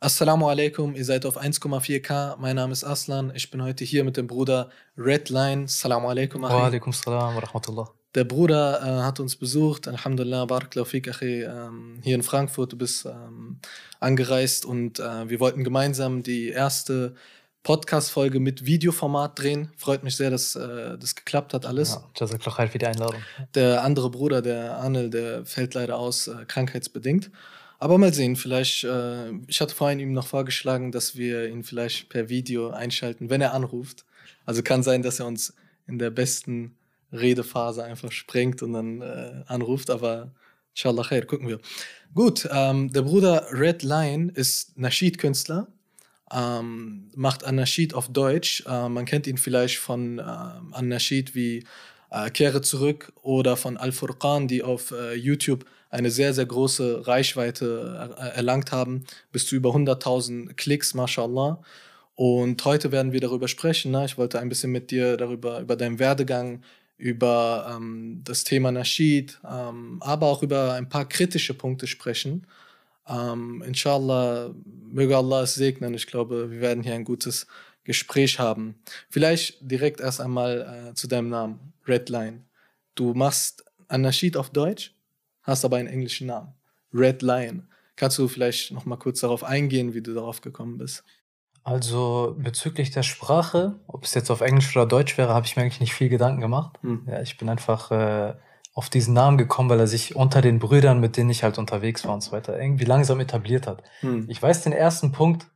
Assalamu alaikum, ihr seid auf 1,4K. Mein Name ist Aslan. Ich bin heute hier mit dem Bruder Redline. Assalamu alaikum. Wa alaikum salam wa rahmatullah. Der Bruder äh, hat uns besucht. Alhamdulillah, Barakallahu fik, ähm, hier in Frankfurt. Du bist ähm, angereist und äh, wir wollten gemeinsam die erste Podcast-Folge mit Videoformat drehen. Freut mich sehr, dass äh, das geklappt hat, alles. Ja, Jazakallah für die Einladung. Der andere Bruder, der Anel, der fällt leider aus, äh, krankheitsbedingt. Aber mal sehen, vielleicht, äh, ich hatte vorhin ihm noch vorgeschlagen, dass wir ihn vielleicht per Video einschalten, wenn er anruft. Also kann sein, dass er uns in der besten Redephase einfach sprengt und dann äh, anruft, aber inshallah khair, gucken wir. Gut, ähm, der Bruder Red Lion ist Nasheed-Künstler, ähm, macht Anashid auf Deutsch. Äh, man kennt ihn vielleicht von äh, Anashid wie äh, Kehre zurück oder von Al-Furqan, die auf äh, YouTube eine sehr, sehr große Reichweite er erlangt haben, bis zu über 100.000 Klicks, mashallah. Und heute werden wir darüber sprechen. Ne? Ich wollte ein bisschen mit dir darüber, über deinen Werdegang, über ähm, das Thema Nasheed, ähm, aber auch über ein paar kritische Punkte sprechen. Ähm, inshallah, möge Allah es segnen. Ich glaube, wir werden hier ein gutes Gespräch haben. Vielleicht direkt erst einmal äh, zu deinem Namen, Redline. Du machst Anashid auf Deutsch? Hast aber einen englischen Namen. Red Lion. Kannst du vielleicht noch mal kurz darauf eingehen, wie du darauf gekommen bist? Also bezüglich der Sprache, ob es jetzt auf Englisch oder Deutsch wäre, habe ich mir eigentlich nicht viel Gedanken gemacht. Hm. Ja, ich bin einfach äh, auf diesen Namen gekommen, weil er sich unter den Brüdern, mit denen ich halt unterwegs war und so weiter, irgendwie langsam etabliert hat. Hm. Ich weiß den ersten Punkt,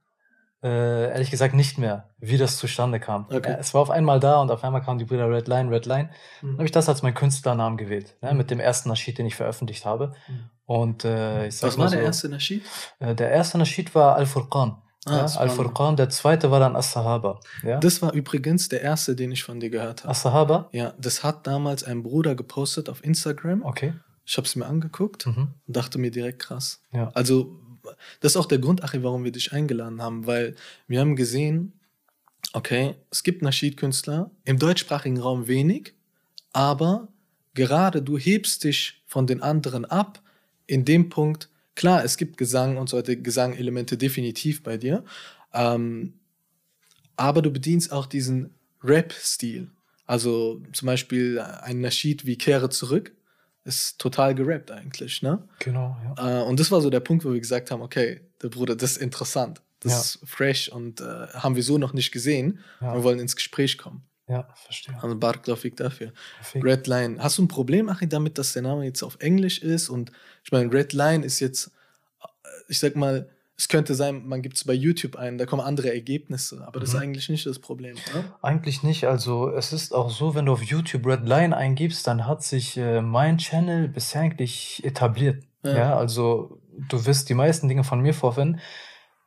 äh, ehrlich gesagt nicht mehr, wie das zustande kam. Okay. Ja, es war auf einmal da und auf einmal kamen die Brüder Red Line, Red Line. Mhm. Dann habe ich das als meinen Künstlernamen gewählt, ne, mit dem ersten Naschid, den ich veröffentlicht habe. Mhm. Und äh, ich sag Was war so, der erste Naschid? Äh, der erste Naschid war Al-Furqan. Ah, ja, Al-Furqan, der zweite war dann As-Sahaba. Ja? Das war übrigens der erste, den ich von dir gehört habe. As-Sahaba? Ja, das hat damals ein Bruder gepostet auf Instagram. Okay. Ich habe es mir angeguckt mhm. und dachte mir direkt krass. Ja. Also das ist auch der Grund, Achi, warum wir dich eingeladen haben, weil wir haben gesehen, okay, es gibt Nasheed-Künstler, im deutschsprachigen Raum wenig, aber gerade du hebst dich von den anderen ab in dem Punkt, klar, es gibt Gesang und so weiter, Gesangelemente definitiv bei dir, ähm, aber du bedienst auch diesen Rap-Stil. Also zum Beispiel ein Nasheed wie Kehre zurück, ist total gerappt eigentlich, ne? Genau, ja. Äh, und das war so der Punkt, wo wir gesagt haben, okay, der Bruder, das ist interessant, das ja. ist fresh und äh, haben wir so noch nicht gesehen. Ja. Wir wollen ins Gespräch kommen. Ja, verstehe. Also Barklaufig dafür. Perfekt. Red Line. Hast du ein Problem, Achim, damit, dass der Name jetzt auf Englisch ist? Und ich meine, Red Line ist jetzt, äh, ich sag mal, es könnte sein, man gibt es bei YouTube ein, da kommen andere Ergebnisse, aber das ist mhm. eigentlich nicht das Problem, oder? Eigentlich nicht. Also es ist auch so, wenn du auf YouTube Red Line eingibst, dann hat sich äh, mein Channel bisher eigentlich etabliert. Ja. ja. also du wirst die meisten Dinge von mir vorfinden.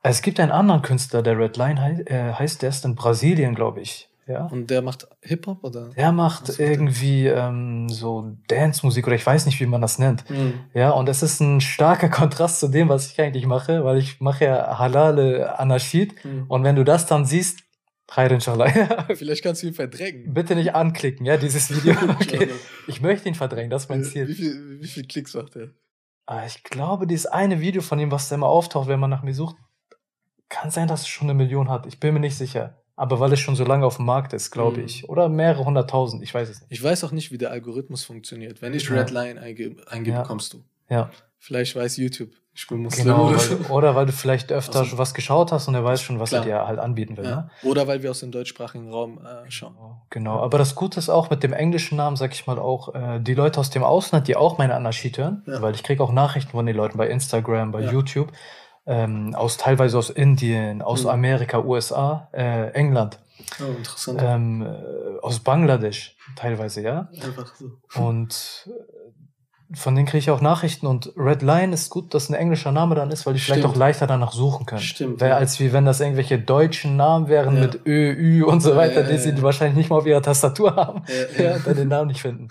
Es gibt einen anderen Künstler, der Red Line hei äh, heißt, der ist in Brasilien, glaube ich. Ja. Und der macht Hip-Hop oder? Der macht irgendwie ähm, so Dance-Musik oder ich weiß nicht, wie man das nennt. Mhm. Ja, und es ist ein starker Kontrast zu dem, was ich eigentlich mache, weil ich mache ja halale Anarchid. Mhm. Und wenn du das dann siehst, Khair inshallah. Vielleicht kannst du ihn verdrängen. Bitte nicht anklicken, ja, dieses Video. Okay. Ich möchte ihn verdrängen, das ist mein Ziel. Wie viel, wie viel Klicks macht er? Ah, ich glaube, dieses eine Video von ihm, was da immer auftaucht, wenn man nach mir sucht, kann sein, dass es schon eine Million hat. Ich bin mir nicht sicher. Aber weil es schon so lange auf dem Markt ist, glaube mhm. ich. Oder mehrere hunderttausend, ich weiß es nicht. Ich weiß auch nicht, wie der Algorithmus funktioniert. Wenn ich ja. Redline eingebe, eingebe ja. kommst du. Ja. Vielleicht weiß YouTube, ich bin Muslim. Genau, oder, weil, oder weil du vielleicht öfter also, was geschaut hast und er weiß schon, was klar. er dir halt anbieten will. Ja. Ne? Oder weil wir aus dem deutschsprachigen Raum äh, schauen. Genau, genau, aber das Gute ist auch mit dem englischen Namen, sag ich mal auch, äh, die Leute aus dem Ausland, die auch meine Anarchie hören, weil ich kriege auch Nachrichten von den Leuten bei Instagram, bei YouTube, ähm, aus teilweise aus Indien, aus mhm. Amerika, USA, äh, England. Oh, interessant. Ähm, äh, aus Bangladesch teilweise, ja. Einfach so. Und äh, von denen kriege ich auch Nachrichten und Red Line ist gut, dass ein englischer Name dann ist, weil die Stimmt. vielleicht auch leichter danach suchen können. Stimmt. Weil, als wie wenn das irgendwelche deutschen Namen wären ja. mit Ö, Ü und so weiter, ja, ja, die sie wahrscheinlich nicht mal auf ihrer Tastatur haben, ja, dann den Namen nicht finden.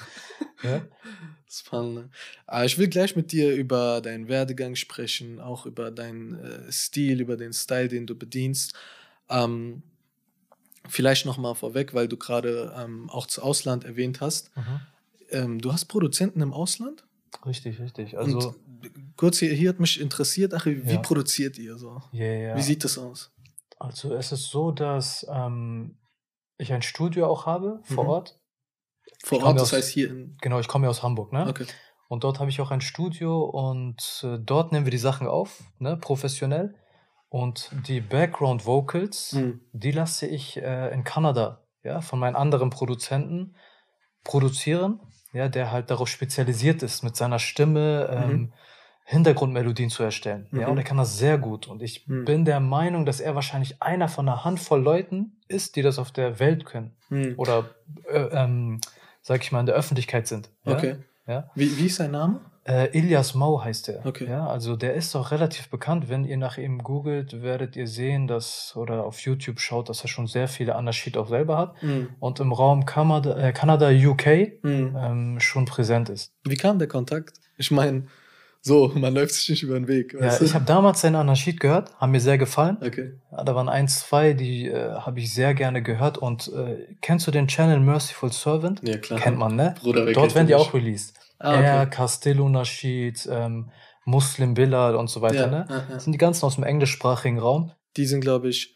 Ja. Spannend. Ah, ich will gleich mit dir über deinen Werdegang sprechen, auch über deinen äh, Stil, über den Style, den du bedienst. Ähm, Vielleicht nochmal vorweg, weil du gerade ähm, auch zu Ausland erwähnt hast. Mhm. Ähm, du hast Produzenten im Ausland? Richtig, richtig. Also, Und kurz hier, hier hat mich interessiert, ach, wie ja. produziert ihr so? Ja, ja. Wie sieht das aus? Also es ist so, dass ähm, ich ein Studio auch habe vor mhm. Ort. Vor Ort, das aus, heißt hier in. Genau, ich komme ja aus Hamburg, ne? Okay. Und dort habe ich auch ein Studio und äh, dort nehmen wir die Sachen auf, ne, professionell. Und die Background Vocals, mhm. die lasse ich äh, in Kanada, ja, von meinen anderen Produzenten produzieren, ja, der halt darauf spezialisiert ist, mit seiner Stimme ähm, mhm. Hintergrundmelodien zu erstellen. Mhm. Ja, und er kann das sehr gut. Und ich mhm. bin der Meinung, dass er wahrscheinlich einer von einer Handvoll Leuten ist, die das auf der Welt können. Mhm. Oder, äh, ähm, sag ich mal, in der Öffentlichkeit sind. Ja? Okay. Ja? Wie, wie ist sein Name? Äh, Ilias Mau heißt er. Okay. Ja, also der ist auch relativ bekannt. Wenn ihr nach ihm googelt, werdet ihr sehen, dass oder auf YouTube schaut, dass er schon sehr viele Anashid auch selber hat mhm. und im Raum Kanada, äh, Kanada UK mhm. ähm, schon präsent ist. Wie kam der Kontakt? Ich meine, so, man läuft sich nicht über den Weg. Ja, ich habe damals seinen Anashid gehört, haben mir sehr gefallen. Okay. Ja, da waren ein, zwei, die äh, habe ich sehr gerne gehört. Und äh, kennst du den Channel Merciful Servant? Ja, klar. Kennt man, ne? Bruder, Dort werden die auch released. Ah, okay. Er, Castello Nasheed, ähm, Muslim Bilal und so weiter. Ja, ne? Ja, Das sind die ganzen aus dem englischsprachigen Raum. Die sind, glaube ich,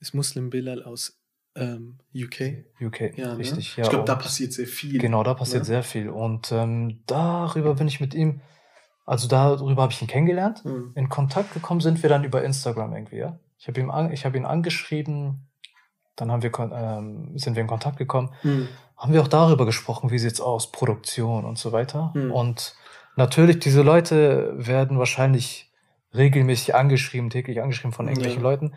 ist Muslim Bilal aus ähm, UK. UK, ja, ne? richtig. Ne? Ja, ich glaube, da passiert sehr viel. Genau, da passiert ne? sehr viel. Und ähm, darüber bin ich mit ihm, also darüber habe ich ihn kennengelernt. Mhm. In Kontakt gekommen sind wir dann über Instagram irgendwie, ja. Ich habe ihn, hab ihn angeschrieben, dann haben wir, ähm, sind wir in Kontakt gekommen. Mhm haben wir auch darüber gesprochen, wie sieht's aus, Produktion und so weiter. Mhm. Und natürlich, diese Leute werden wahrscheinlich regelmäßig angeschrieben, täglich angeschrieben von irgendwelchen ja. Leuten.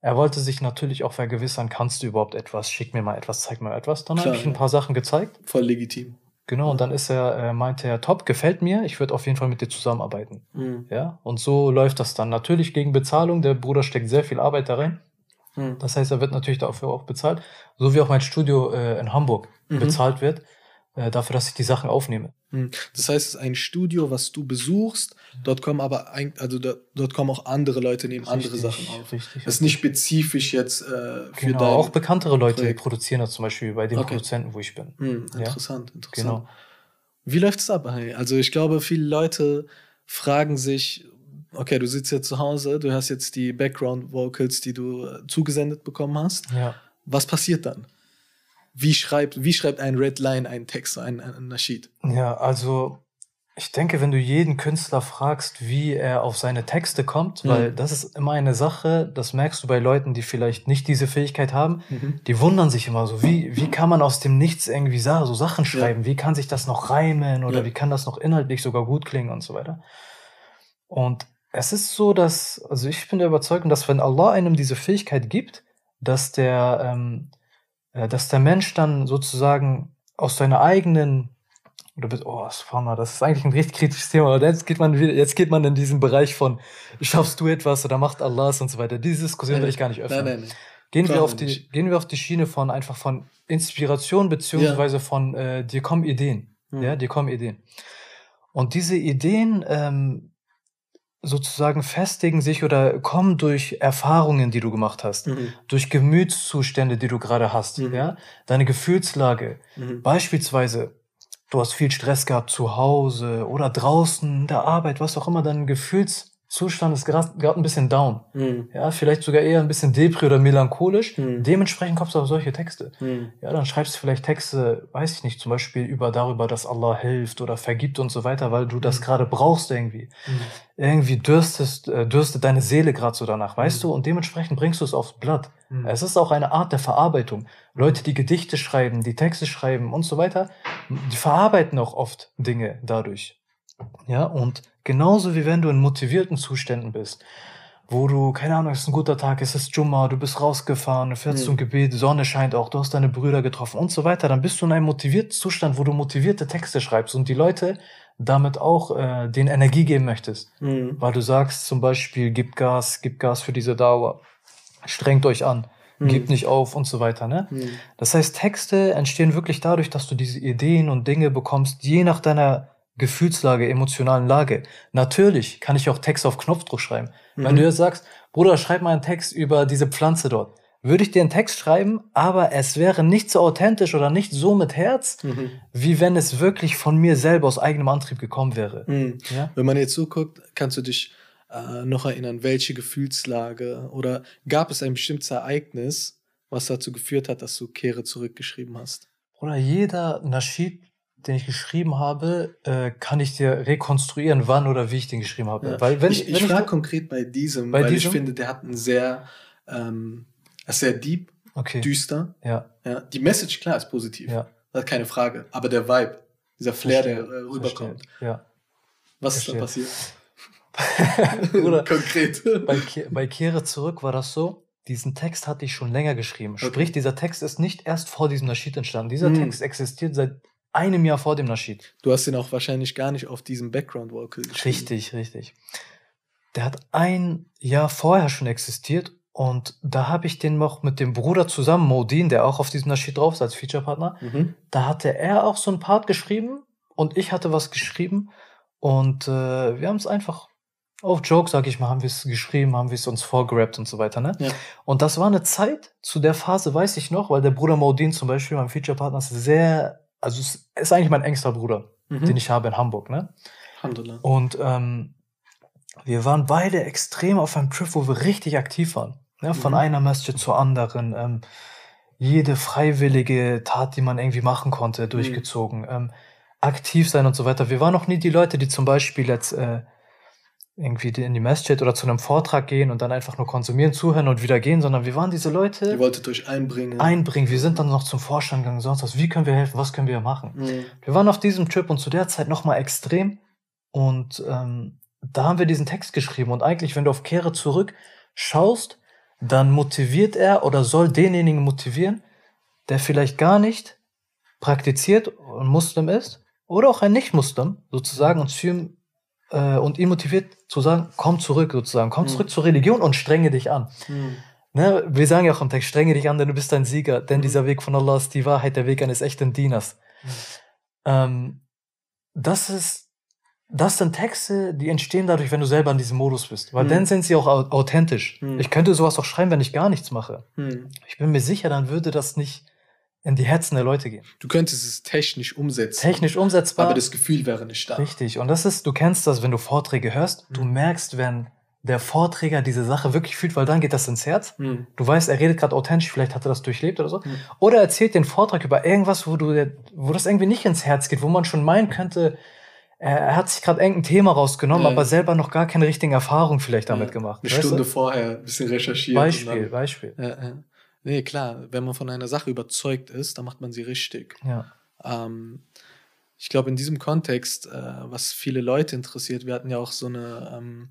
Er wollte sich natürlich auch vergewissern, kannst du überhaupt etwas, schick mir mal etwas, zeig mir etwas. Dann habe ich ein paar Sachen gezeigt. Voll legitim. Genau, und dann ist er, äh, meinte er, top, gefällt mir, ich würde auf jeden Fall mit dir zusammenarbeiten. Mhm. Ja, und so läuft das dann. Natürlich gegen Bezahlung, der Bruder steckt sehr viel Arbeit da rein. Mhm. Das heißt, er wird natürlich dafür auch bezahlt. So wie auch mein Studio äh, in Hamburg mhm. bezahlt wird, äh, dafür, dass ich die Sachen aufnehme. Mhm. Das heißt, es ist ein Studio, was du besuchst. Dort kommen aber ein, also da, dort kommen auch andere Leute nehmen richtig, andere Sachen auf. Richtig, das ist nicht spezifisch jetzt äh, für genau, dein auch bekanntere Leute Projekt. produzieren das zum Beispiel bei den okay. Produzenten, wo ich bin. Mhm, interessant, ja? interessant. Genau. Wie läuft es ab? Also ich glaube, viele Leute fragen sich, okay, du sitzt jetzt zu Hause, du hast jetzt die Background Vocals, die du äh, zugesendet bekommen hast. Ja. Was passiert dann? Wie schreibt, wie schreibt ein Red Line einen Text, ein, ein Nasheed? Ja, also ich denke, wenn du jeden Künstler fragst, wie er auf seine Texte kommt, mhm. weil das ist immer eine Sache, das merkst du bei Leuten, die vielleicht nicht diese Fähigkeit haben, mhm. die wundern sich immer so, wie, wie kann man aus dem Nichts irgendwie so Sachen schreiben? Ja. Wie kann sich das noch reimen oder ja. wie kann das noch inhaltlich sogar gut klingen und so weiter? Und es ist so, dass, also ich bin der Überzeugung, dass wenn Allah einem diese Fähigkeit gibt, dass der, ähm, äh, dass der Mensch dann sozusagen aus seiner eigenen oder bist, oh, Spanner, das ist eigentlich ein richtig kritisches Thema. Aber jetzt geht man wieder, jetzt geht man in diesen Bereich von, schaffst du etwas oder macht Allah es und so weiter. Diese Diskussion will ich gar nicht öffnen. Nein, nein, nein. Gehen wir, auf die, gehen wir auf die Schiene von einfach von Inspiration beziehungsweise ja. von äh, dir kommen Ideen. Mhm. Ja, dir kommen Ideen. Und diese Ideen ähm, sozusagen festigen sich oder kommen durch Erfahrungen, die du gemacht hast, mhm. durch Gemütszustände, die du gerade hast, mhm. ja, deine Gefühlslage. Mhm. Beispielsweise, du hast viel Stress gehabt zu Hause oder draußen in der Arbeit, was auch immer dein Gefühls Zustand ist gerade ein bisschen down. Mhm. Ja, vielleicht sogar eher ein bisschen depri oder melancholisch. Mhm. Dementsprechend kommst du auf solche Texte. Mhm. Ja, dann schreibst du vielleicht Texte, weiß ich nicht, zum Beispiel über darüber, dass Allah hilft oder vergibt und so weiter, weil du das mhm. gerade brauchst irgendwie. Mhm. Irgendwie dürstest, äh, dürstet deine Seele gerade so danach, weißt mhm. du? Und dementsprechend bringst du es aufs Blatt. Es ist auch eine Art der Verarbeitung. Leute, die Gedichte schreiben, die Texte schreiben und so weiter, die verarbeiten auch oft Dinge dadurch. Ja, und genauso wie wenn du in motivierten Zuständen bist, wo du, keine Ahnung, es ist ein guter Tag, es ist Jumma, du bist rausgefahren, du fährst mhm. zum Gebet, die Sonne scheint auch, du hast deine Brüder getroffen und so weiter, dann bist du in einem motivierten Zustand, wo du motivierte Texte schreibst und die Leute damit auch äh, den Energie geben möchtest. Mhm. Weil du sagst zum Beispiel, gib Gas, gib Gas für diese Dauer, strengt euch an, mhm. gebt nicht auf und so weiter. Ne? Mhm. Das heißt, Texte entstehen wirklich dadurch, dass du diese Ideen und Dinge bekommst, je nach deiner Gefühlslage, emotionalen Lage. Natürlich kann ich auch Text auf Knopfdruck schreiben. Mhm. Wenn du jetzt sagst, Bruder, schreib mal einen Text über diese Pflanze dort. würde ich dir einen Text schreiben, aber es wäre nicht so authentisch oder nicht so mit Herz, mhm. wie wenn es wirklich von mir selber aus eigenem Antrieb gekommen wäre. Mhm. Ja? Wenn man jetzt so guckt, kannst du dich äh, noch erinnern, welche Gefühlslage oder gab es ein bestimmtes Ereignis, was dazu geführt hat, dass du Kehre zurückgeschrieben hast? Oder jeder Naschid, den ich geschrieben habe, äh, kann ich dir rekonstruieren, wann oder wie ich den geschrieben habe. Ja. Weil wenn, ich ich frage konkret bei diesem, bei weil diesem? ich finde, der hat einen sehr ähm, sehr deep, okay. düster. Ja. ja. Die Message, klar, ist positiv. Ja. Das keine Frage. Aber der Vibe, dieser Flair, Verstehe. der äh, rüberkommt. Ja. Was Verstehe. ist da passiert? Oder Konkret. Bei, bei Kehre zurück war das so, diesen Text hatte ich schon länger geschrieben. Okay. Sprich, dieser Text ist nicht erst vor diesem Naschid entstanden. Dieser hm. Text existiert seit einem Jahr vor dem Naschid. Du hast ihn auch wahrscheinlich gar nicht auf diesem Background Vocal geschrieben. Richtig, richtig. Der hat ein Jahr vorher schon existiert und da habe ich den noch mit dem Bruder zusammen, Modin, der auch auf diesem Naschid drauf ist als Featurepartner. Mhm. Da hatte er auch so ein Part geschrieben und ich hatte was geschrieben. Und äh, wir haben es einfach auf Joke, sag ich mal, haben wir es geschrieben, haben wir es uns vorgerappt und so weiter. Ne? Ja. Und das war eine Zeit, zu der Phase weiß ich noch, weil der Bruder Modin zum Beispiel, mein Featurepartner, ist sehr, also es ist eigentlich mein engster Bruder, mhm. den ich habe in Hamburg. Ne? Alhamdulillah. Und ähm, wir waren beide extrem auf einem Trip, wo wir richtig aktiv waren. Ne, von mhm. einer Masjid zur anderen. Ähm, jede freiwillige Tat, die man irgendwie machen konnte, mhm. durchgezogen. Mhm. Ähm, aktiv sein und so weiter. Wir waren noch nie die Leute, die zum Beispiel jetzt äh, irgendwie in die Masjid oder zu einem Vortrag gehen und dann einfach nur konsumieren, zuhören und wieder gehen, sondern wir waren diese Leute. Ihr wolltet euch einbringen. Einbringen. Wir sind dann noch zum Vorstand gegangen, sonst was. Wie können wir helfen? Was können wir machen? Mhm. Wir waren auf diesem Trip und zu der Zeit nochmal extrem. Und ähm, da haben wir diesen Text geschrieben. Und eigentlich, wenn du auf Kehre zurück schaust, dann motiviert er oder soll denjenigen motivieren, der vielleicht gar nicht praktiziert und Muslim ist oder auch ein Nicht-Muslim sozusagen und, ihm, äh, und ihn motiviert zu sagen, komm zurück sozusagen, komm mhm. zurück zur Religion und strenge dich an. Mhm. Ne, wir sagen ja auch im Text, strenge dich an, denn du bist ein Sieger, denn mhm. dieser Weg von Allah ist die Wahrheit, der Weg eines echten Dieners. Mhm. Ähm, das ist das sind Texte, die entstehen dadurch, wenn du selber in diesem Modus bist. Weil hm. dann sind sie auch authentisch. Hm. Ich könnte sowas auch schreiben, wenn ich gar nichts mache. Hm. Ich bin mir sicher, dann würde das nicht in die Herzen der Leute gehen. Du könntest es technisch umsetzen. Technisch umsetzbar. Aber das Gefühl wäre nicht da. Richtig. Und das ist, du kennst das, wenn du Vorträge hörst, du hm. merkst, wenn der Vorträger diese Sache wirklich fühlt, weil dann geht das ins Herz. Mhm. Du weißt, er redet gerade authentisch, vielleicht hat er das durchlebt oder so. Mhm. Oder erzählt den Vortrag über irgendwas, wo du, wo das irgendwie nicht ins Herz geht, wo man schon meinen könnte, er hat sich gerade irgendein Thema rausgenommen, ja. aber selber noch gar keine richtigen Erfahrungen vielleicht damit ja. gemacht. Eine Stunde du? vorher ein bisschen recherchiert. Beispiel, Beispiel. Ja. Nee, klar, wenn man von einer Sache überzeugt ist, dann macht man sie richtig. Ja. Ähm, ich glaube, in diesem Kontext, äh, was viele Leute interessiert, wir hatten ja auch so eine, ähm,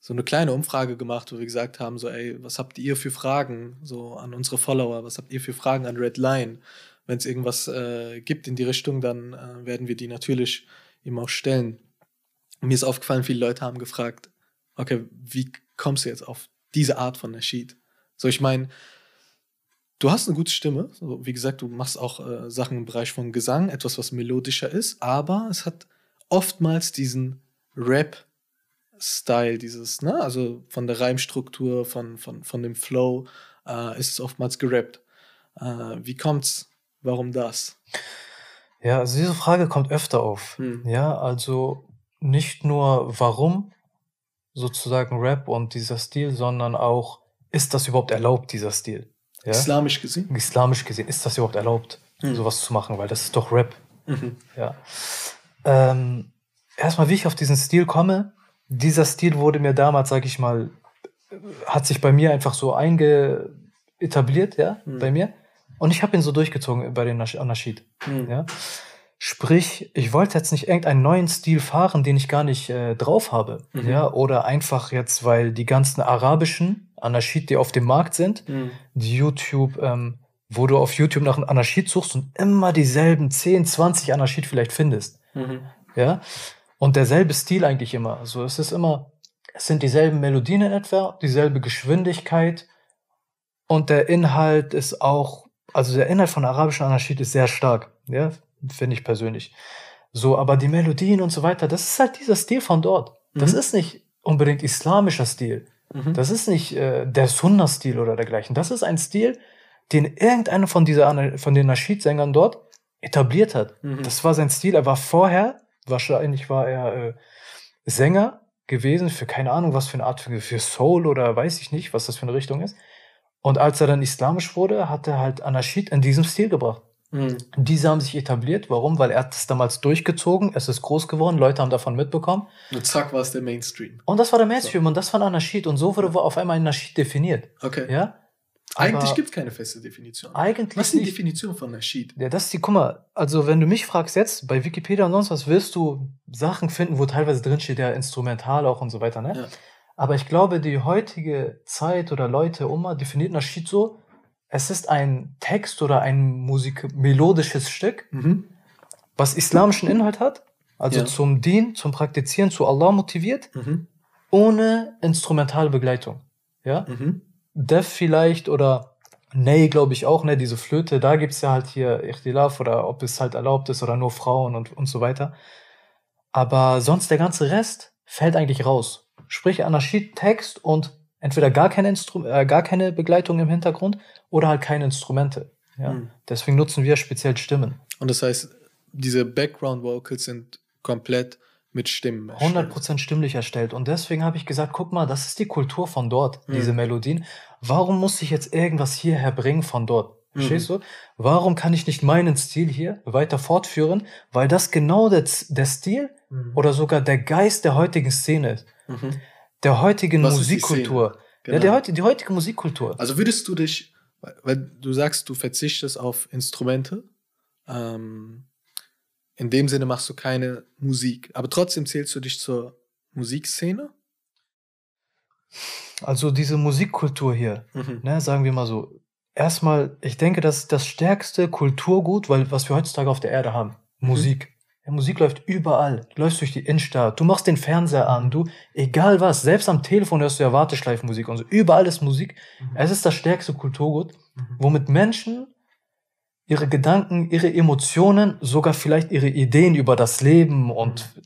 so eine kleine Umfrage gemacht, wo wir gesagt haben, so, ey, was habt ihr für Fragen so an unsere Follower, was habt ihr für Fragen an Red Line? Wenn es irgendwas äh, gibt in die Richtung, dann äh, werden wir die natürlich ihm auch stellen. mir ist aufgefallen, viele Leute haben gefragt, okay, wie kommst du jetzt auf diese Art von Nasheed? So, ich meine, du hast eine gute Stimme. So, wie gesagt, du machst auch äh, Sachen im Bereich von Gesang, etwas, was melodischer ist, aber es hat oftmals diesen Rap-Style, dieses, ne, also von der Reimstruktur, von, von, von dem Flow, äh, ist es oftmals gerappt. Äh, wie kommt's? Warum das? Ja, also diese Frage kommt öfter auf. Hm. Ja, also nicht nur warum sozusagen Rap und dieser Stil, sondern auch, ist das überhaupt erlaubt, dieser Stil? Ja? Islamisch gesehen? Islamisch gesehen, ist das überhaupt erlaubt, hm. sowas zu machen? Weil das ist doch Rap. Mhm. Ja. Ähm, erstmal, wie ich auf diesen Stil komme, dieser Stil wurde mir damals, sag ich mal, hat sich bei mir einfach so einge etabliert, ja, mhm. bei mir. Und ich habe ihn so durchgezogen bei den Anashid. Mhm. Ja? Sprich, ich wollte jetzt nicht irgendeinen neuen Stil fahren, den ich gar nicht äh, drauf habe. Mhm. Ja? Oder einfach jetzt, weil die ganzen arabischen Anashid, die auf dem Markt sind, mhm. die YouTube, ähm, wo du auf YouTube nach einem Anashid suchst und immer dieselben 10, 20 Anashid vielleicht findest. Mhm. Ja. Und derselbe Stil eigentlich immer. Also es ist immer, es sind dieselben Melodien in etwa, dieselbe Geschwindigkeit und der Inhalt ist auch also der Inhalt von arabischen Anarchie ist sehr stark, ja, finde ich persönlich. So, aber die Melodien und so weiter, das ist halt dieser Stil von dort. Das mhm. ist nicht unbedingt islamischer Stil. Mhm. Das ist nicht äh, der Sunna-Stil oder dergleichen. Das ist ein Stil, den irgendeiner von, dieser, von den Nasheed-Sängern dort etabliert hat. Mhm. Das war sein Stil. Er war vorher, wahrscheinlich war er äh, Sänger gewesen für keine Ahnung, was für eine Art für, für Soul oder weiß ich nicht, was das für eine Richtung ist. Und als er dann islamisch wurde, hat er halt Anashid in diesem Stil gebracht. Mhm. Diese haben sich etabliert. Warum? Weil er hat es damals durchgezogen, es ist groß geworden, Leute haben davon mitbekommen. Und zack war es der Mainstream. Und das war der Mainstream so. und das war ein Anashid. Und so wurde auf einmal ein Nashid definiert. Okay. Ja? Eigentlich gibt es keine feste Definition. Eigentlich was ist die Definition von Nasheed? Ja, das ist die, guck mal, also wenn du mich fragst jetzt, bei Wikipedia und sonst was, wirst du Sachen finden, wo teilweise drinsteht, ja, instrumental auch und so weiter, ne? Ja. Aber ich glaube, die heutige Zeit oder Leute, Oma, definiert Nasheed so, es ist ein Text oder ein Musik melodisches Stück, mhm. was islamischen Inhalt hat, also ja. zum Dien, zum Praktizieren, zu Allah motiviert, mhm. ohne instrumentale Begleitung. Ja? Mhm. Def vielleicht oder Ney, glaube ich auch, ne, diese Flöte, da gibt's ja halt hier Ichtilaf oder ob es halt erlaubt ist oder nur Frauen und, und so weiter. Aber sonst der ganze Rest fällt eigentlich raus. Sprich Anarchie, Text und entweder gar keine, Instru äh, gar keine Begleitung im Hintergrund oder halt keine Instrumente. Ja? Mhm. Deswegen nutzen wir speziell Stimmen. Und das heißt, diese Background Vocals sind komplett mit Stimmen. Erstellt. 100% stimmlich erstellt. Und deswegen habe ich gesagt, guck mal, das ist die Kultur von dort, mhm. diese Melodien. Warum muss ich jetzt irgendwas hierher bringen von dort? Mhm. Verstehst mhm. du? Warum kann ich nicht meinen Stil hier weiter fortführen? Weil das genau der, der Stil mhm. oder sogar der Geist der heutigen Szene ist. Mhm. Der heutigen Was Musikkultur. Genau. Ja, der, genau. die heutige Musikkultur. Also würdest du dich, weil du sagst, du verzichtest auf Instrumente, ähm, in dem Sinne machst du keine Musik. Aber trotzdem zählst du dich zur Musikszene? Also diese Musikkultur hier, mhm. ne, sagen wir mal so. Erstmal, ich denke, das ist das stärkste Kulturgut, weil was wir heutzutage auf der Erde haben. Mhm. Musik. Ja, Musik läuft überall. Du läufst durch die Innenstadt, du machst den Fernseher an, du, egal was, selbst am Telefon hörst du ja Warteschleifenmusik und so. Überall ist Musik. Mhm. Es ist das stärkste Kulturgut, mhm. womit Menschen ihre Gedanken, ihre Emotionen, sogar vielleicht ihre Ideen über das Leben und mhm.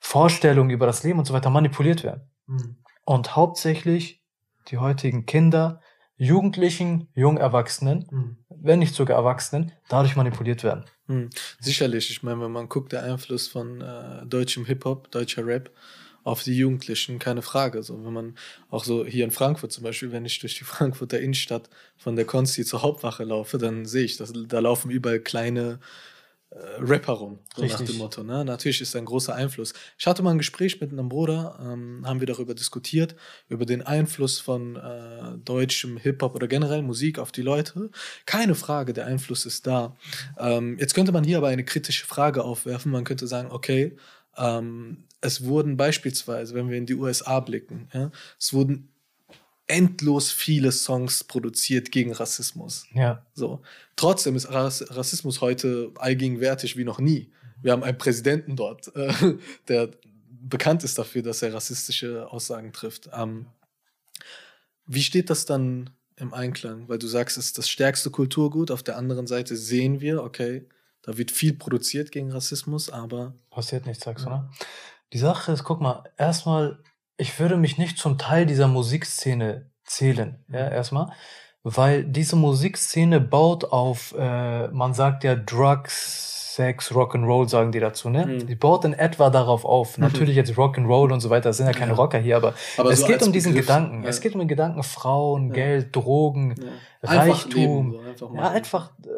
Vorstellungen über das Leben und so weiter manipuliert werden. Mhm. Und hauptsächlich die heutigen Kinder, Jugendlichen, Jungerwachsenen, mhm. wenn nicht sogar Erwachsenen, dadurch manipuliert werden. Mhm. Sicherlich, ich meine, wenn man guckt, der Einfluss von äh, deutschem Hip-Hop, deutscher Rap, auf die Jugendlichen, keine Frage. So, wenn man auch so hier in Frankfurt zum Beispiel, wenn ich durch die Frankfurter Innenstadt von der Konsti zur Hauptwache laufe, dann sehe ich, dass da laufen überall kleine Rapper rum, so nach dem Motto. Ne? Natürlich ist ein großer Einfluss. Ich hatte mal ein Gespräch mit einem Bruder, ähm, haben wir darüber diskutiert, über den Einfluss von äh, deutschem Hip-Hop oder generell Musik auf die Leute. Keine Frage, der Einfluss ist da. Ähm, jetzt könnte man hier aber eine kritische Frage aufwerfen. Man könnte sagen, okay, ähm, es wurden beispielsweise, wenn wir in die USA blicken, ja, es wurden endlos viele Songs produziert gegen Rassismus. Ja. So. Trotzdem ist Rassismus heute allgegenwärtig wie noch nie. Wir haben einen Präsidenten dort, äh, der bekannt ist dafür, dass er rassistische Aussagen trifft. Ähm, wie steht das dann im Einklang? Weil du sagst, es ist das stärkste Kulturgut. Auf der anderen Seite sehen wir, okay, da wird viel produziert gegen Rassismus, aber. Passiert nichts, sagst du, ne? Die Sache ist, guck mal, erstmal, ich würde mich nicht zum Teil dieser Musikszene zählen, ja, erstmal, weil diese Musikszene baut auf, äh, man sagt ja Drugs, Sex, Rock'n'Roll sagen die dazu, ne? Mhm. Die baut in etwa darauf auf. Mhm. Natürlich jetzt Rock'n'Roll und so weiter, das sind ja keine ja. Rocker hier, aber, aber es so geht um diesen Begriff, Gedanken. Ja. Es geht um den Gedanken Frauen, ja. Geld, Drogen, Reichtum. Einfach so, einfach ja, einfach, äh,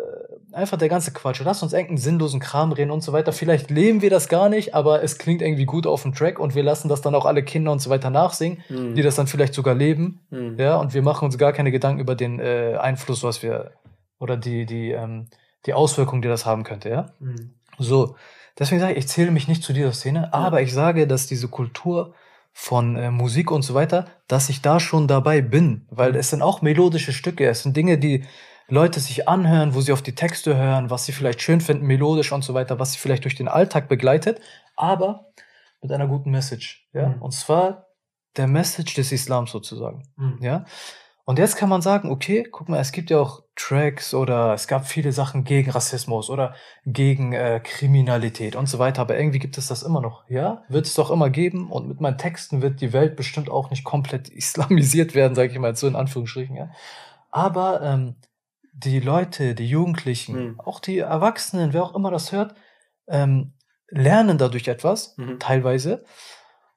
einfach der ganze Quatsch. Lass uns irgendeinen sinnlosen Kram reden und so weiter. Vielleicht leben wir das gar nicht, aber es klingt irgendwie gut auf dem Track und wir lassen das dann auch alle Kinder und so weiter nachsingen, mhm. die das dann vielleicht sogar leben. Mhm. Ja, und wir machen uns gar keine Gedanken über den äh, Einfluss, was wir oder die, die, ähm, die Auswirkungen, die das haben könnte, ja. Mhm. So, deswegen sage ich, ich zähle mich nicht zu dieser Szene, aber ich sage, dass diese Kultur von äh, Musik und so weiter, dass ich da schon dabei bin, weil mhm. es sind auch melodische Stücke, es sind Dinge, die Leute sich anhören, wo sie auf die Texte hören, was sie vielleicht schön finden, melodisch und so weiter, was sie vielleicht durch den Alltag begleitet, aber mit einer guten Message, ja. Mhm. Und zwar der Message des Islams sozusagen, mhm. ja. Und jetzt kann man sagen, okay, guck mal, es gibt ja auch Tracks oder es gab viele Sachen gegen Rassismus oder gegen äh, Kriminalität und so weiter, aber irgendwie gibt es das immer noch, ja? Wird es doch immer geben und mit meinen Texten wird die Welt bestimmt auch nicht komplett islamisiert werden, sage ich mal so in Anführungsstrichen, ja? Aber ähm, die Leute, die Jugendlichen, mhm. auch die Erwachsenen, wer auch immer das hört, ähm, lernen dadurch etwas, mhm. teilweise.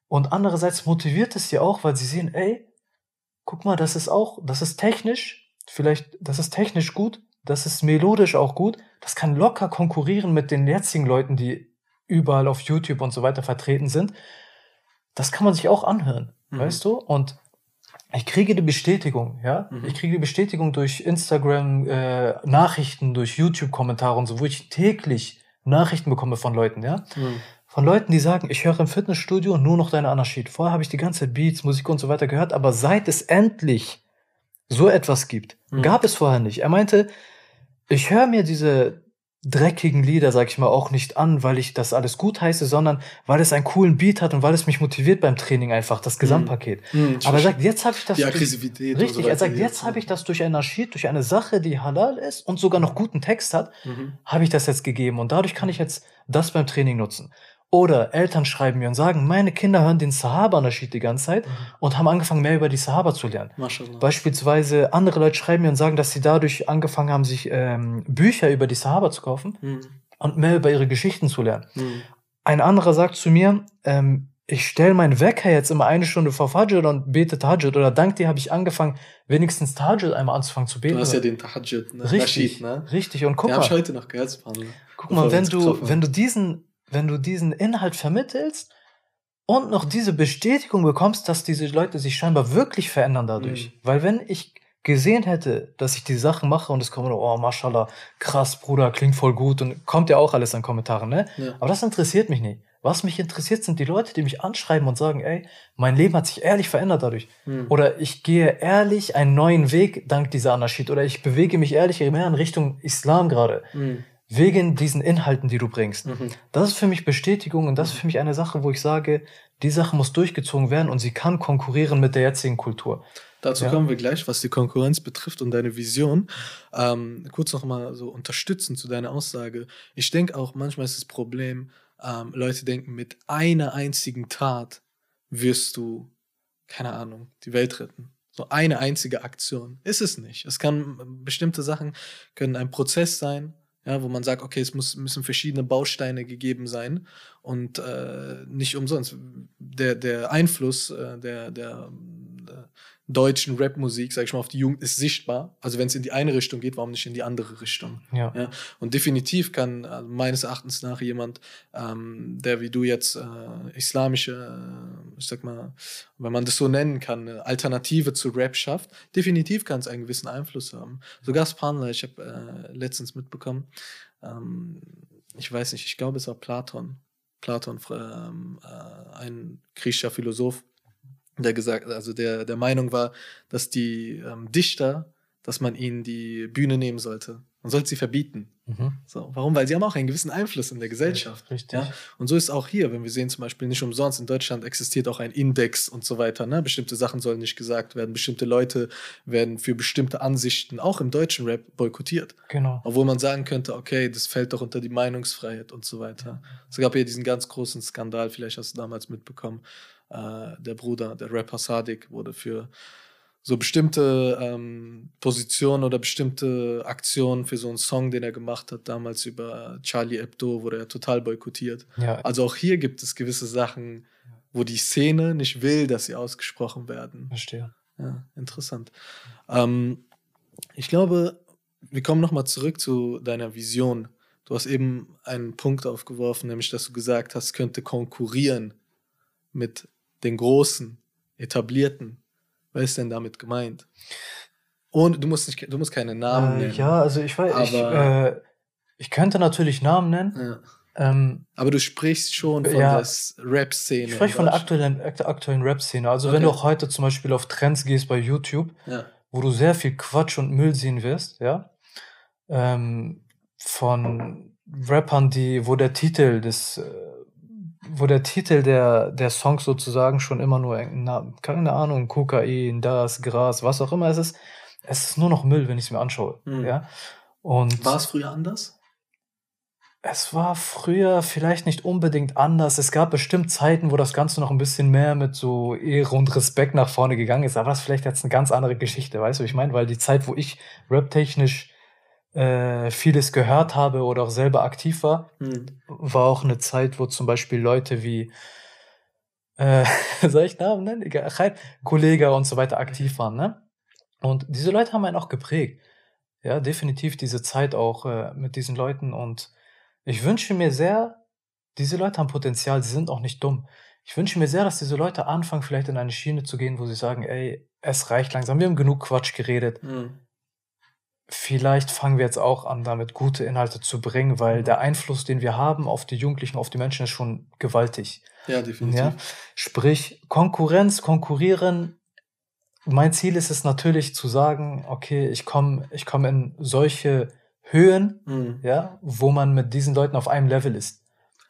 Und andererseits motiviert es sie auch, weil sie sehen, ey, guck mal, das ist auch, das ist technisch, vielleicht, das ist technisch gut, das ist melodisch auch gut, das kann locker konkurrieren mit den jetzigen Leuten, die überall auf YouTube und so weiter vertreten sind. Das kann man sich auch anhören, mhm. weißt du? Und ich kriege die Bestätigung, ja. Mhm. Ich kriege die Bestätigung durch Instagram, äh, Nachrichten, durch YouTube-Kommentare und so, wo ich täglich Nachrichten bekomme von Leuten, ja. Mhm von Leuten, die sagen, ich höre im Fitnessstudio nur noch deine Anarchie. Vorher habe ich die ganze Beats, Musik und so weiter gehört, aber seit es endlich so etwas gibt, mhm. gab es vorher nicht. Er meinte, ich höre mir diese dreckigen Lieder, sag ich mal, auch nicht an, weil ich das alles gut heiße, sondern weil es einen coolen Beat hat und weil es mich motiviert beim Training einfach, das Gesamtpaket. Mhm. Aber er sagt, jetzt habe ich das. Die Aggressivität. Richtig, so er sagt, jetzt habe ich das durch Anarchie, durch eine Sache, die halal ist und sogar noch guten Text hat, mhm. habe ich das jetzt gegeben und dadurch kann ich jetzt das beim Training nutzen. Oder Eltern schreiben mir und sagen, meine Kinder hören den Sahaba-Naschid die ganze Zeit mhm. und haben angefangen, mehr über die Sahaba zu lernen. Maschallah. Beispielsweise andere Leute schreiben mir und sagen, dass sie dadurch angefangen haben, sich ähm, Bücher über die Sahaba zu kaufen mhm. und mehr über ihre Geschichten zu lernen. Mhm. Ein anderer sagt zu mir, ähm, ich stelle meinen Wecker jetzt immer eine Stunde vor Fajr und bete Tahajjud. Oder dank dir habe ich angefangen, wenigstens Tahajjud einmal anzufangen zu beten. Du hast ja den Tahajjud, ne? Richtig, Rashid, ne? richtig. Und guck den mal. Ich heute noch gehört, Guck mal, wenn du, wenn du diesen wenn du diesen Inhalt vermittelst und noch diese Bestätigung bekommst, dass diese Leute sich scheinbar wirklich verändern dadurch. Mhm. Weil wenn ich gesehen hätte, dass ich die Sachen mache und es kommt, oh, mashallah, krass, Bruder, klingt voll gut und kommt ja auch alles an Kommentaren, ne? Ja. Aber das interessiert mich nicht. Was mich interessiert, sind die Leute, die mich anschreiben und sagen, ey, mein Leben hat sich ehrlich verändert dadurch. Mhm. Oder ich gehe ehrlich einen neuen Weg dank dieser Anarchie. Oder ich bewege mich ehrlich mehr in Richtung Islam gerade. Mhm wegen diesen Inhalten, die du bringst. Mhm. Das ist für mich Bestätigung und das ist für mich eine Sache, wo ich sage, die Sache muss durchgezogen werden und sie kann konkurrieren mit der jetzigen Kultur. Dazu ja. kommen wir gleich, was die Konkurrenz betrifft und deine Vision. Ähm, kurz noch mal so unterstützen zu deiner Aussage. Ich denke auch, manchmal ist das Problem, ähm, Leute denken, mit einer einzigen Tat wirst du, keine Ahnung, die Welt retten. So eine einzige Aktion. Ist es nicht. Es kann, bestimmte Sachen können ein Prozess sein, ja, wo man sagt, okay, es muss, müssen verschiedene Bausteine gegeben sein und äh, nicht umsonst. Der, der Einfluss äh, der, der, der, deutschen Rapmusik, sag ich mal, auf die Jugend ist sichtbar. Also wenn es in die eine Richtung geht, warum nicht in die andere Richtung? Ja. ja? Und definitiv kann also meines Erachtens nach jemand, ähm, der wie du jetzt äh, islamische, äh, ich sag mal, wenn man das so nennen kann, eine Alternative zu Rap schafft, definitiv kann es einen gewissen Einfluss haben. Sogar Spanler, ich habe äh, letztens mitbekommen, ähm, ich weiß nicht, ich glaube es war Platon. Platon, ähm, äh, ein griechischer Philosoph, der gesagt, also der der Meinung war, dass die ähm, Dichter, dass man ihnen die Bühne nehmen sollte. Man sollte sie verbieten. Mhm. So, warum? Weil sie haben auch einen gewissen Einfluss in der Gesellschaft. Richtig. Ja? Und so ist auch hier, wenn wir sehen zum Beispiel nicht umsonst, in Deutschland existiert auch ein Index und so weiter. Ne? Bestimmte Sachen sollen nicht gesagt werden, bestimmte Leute werden für bestimmte Ansichten auch im deutschen Rap boykottiert. Genau. Obwohl man sagen könnte, okay, das fällt doch unter die Meinungsfreiheit und so weiter. Es gab ja diesen ganz großen Skandal, vielleicht hast du damals mitbekommen, äh, der Bruder, der Rapper Sadik, wurde für so bestimmte ähm, Positionen oder bestimmte Aktionen für so einen Song, den er gemacht hat, damals über Charlie Hebdo, wurde er total boykottiert. Ja. Also auch hier gibt es gewisse Sachen, wo die Szene nicht will, dass sie ausgesprochen werden. Verstehe. Ja, interessant. Ähm, ich glaube, wir kommen nochmal zurück zu deiner Vision. Du hast eben einen Punkt aufgeworfen, nämlich dass du gesagt hast, könnte konkurrieren mit den großen, etablierten. Was ist denn damit gemeint? Und du musst, nicht, du musst keine Namen äh, nennen. Ja, also ich weiß, ich, äh, ich könnte natürlich Namen nennen. Ja. Ähm, aber du sprichst schon von ja, der Rap-Szene. Ich spreche von der aktuellen, aktuellen Rap-Szene. Also okay. wenn du auch heute zum Beispiel auf Trends gehst bei YouTube, ja. wo du sehr viel Quatsch und Müll sehen wirst, ja, ähm, von Rappern, die, wo der Titel des äh, wo der Titel der, der Songs sozusagen schon immer nur, na, keine Ahnung, Kokain, das, Gras, was auch immer es ist, es ist nur noch Müll, wenn ich es mir anschaue. Mhm. Ja? Und War es früher anders? Es war früher vielleicht nicht unbedingt anders. Es gab bestimmt Zeiten, wo das Ganze noch ein bisschen mehr mit so Ehre und Respekt nach vorne gegangen ist, aber das ist vielleicht jetzt eine ganz andere Geschichte, weißt du, ich meine? Weil die Zeit, wo ich raptechnisch äh, vieles gehört habe oder auch selber aktiv war, mhm. war auch eine Zeit, wo zum Beispiel Leute wie äh, soll ich Namen nennen? Egal, Kollege und so weiter aktiv waren, ne? Und diese Leute haben einen auch geprägt. Ja, definitiv diese Zeit auch äh, mit diesen Leuten und ich wünsche mir sehr, diese Leute haben Potenzial, sie sind auch nicht dumm. Ich wünsche mir sehr, dass diese Leute anfangen, vielleicht in eine Schiene zu gehen, wo sie sagen, ey, es reicht langsam, wir haben genug Quatsch geredet. Mhm. Vielleicht fangen wir jetzt auch an, damit gute Inhalte zu bringen, weil mhm. der Einfluss, den wir haben auf die Jugendlichen, auf die Menschen, ist schon gewaltig. Ja, definitiv. Ja? Sprich, Konkurrenz, konkurrieren. Mein Ziel ist es natürlich zu sagen, okay, ich komme ich komm in solche Höhen, mhm. ja, wo man mit diesen Leuten auf einem Level ist.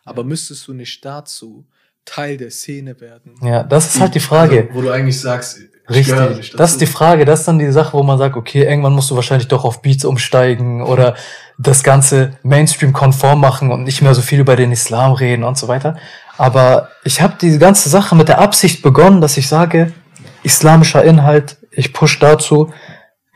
Aber müsstest du nicht dazu Teil der Szene werden? Ja, das ist halt die Frage. Also, wo du eigentlich sagst, Richtig. Das ist die Frage. Das ist dann die Sache, wo man sagt, okay, irgendwann musst du wahrscheinlich doch auf Beats umsteigen oder das Ganze Mainstream-konform machen und nicht mehr so viel über den Islam reden und so weiter. Aber ich habe diese ganze Sache mit der Absicht begonnen, dass ich sage, islamischer Inhalt, ich push dazu,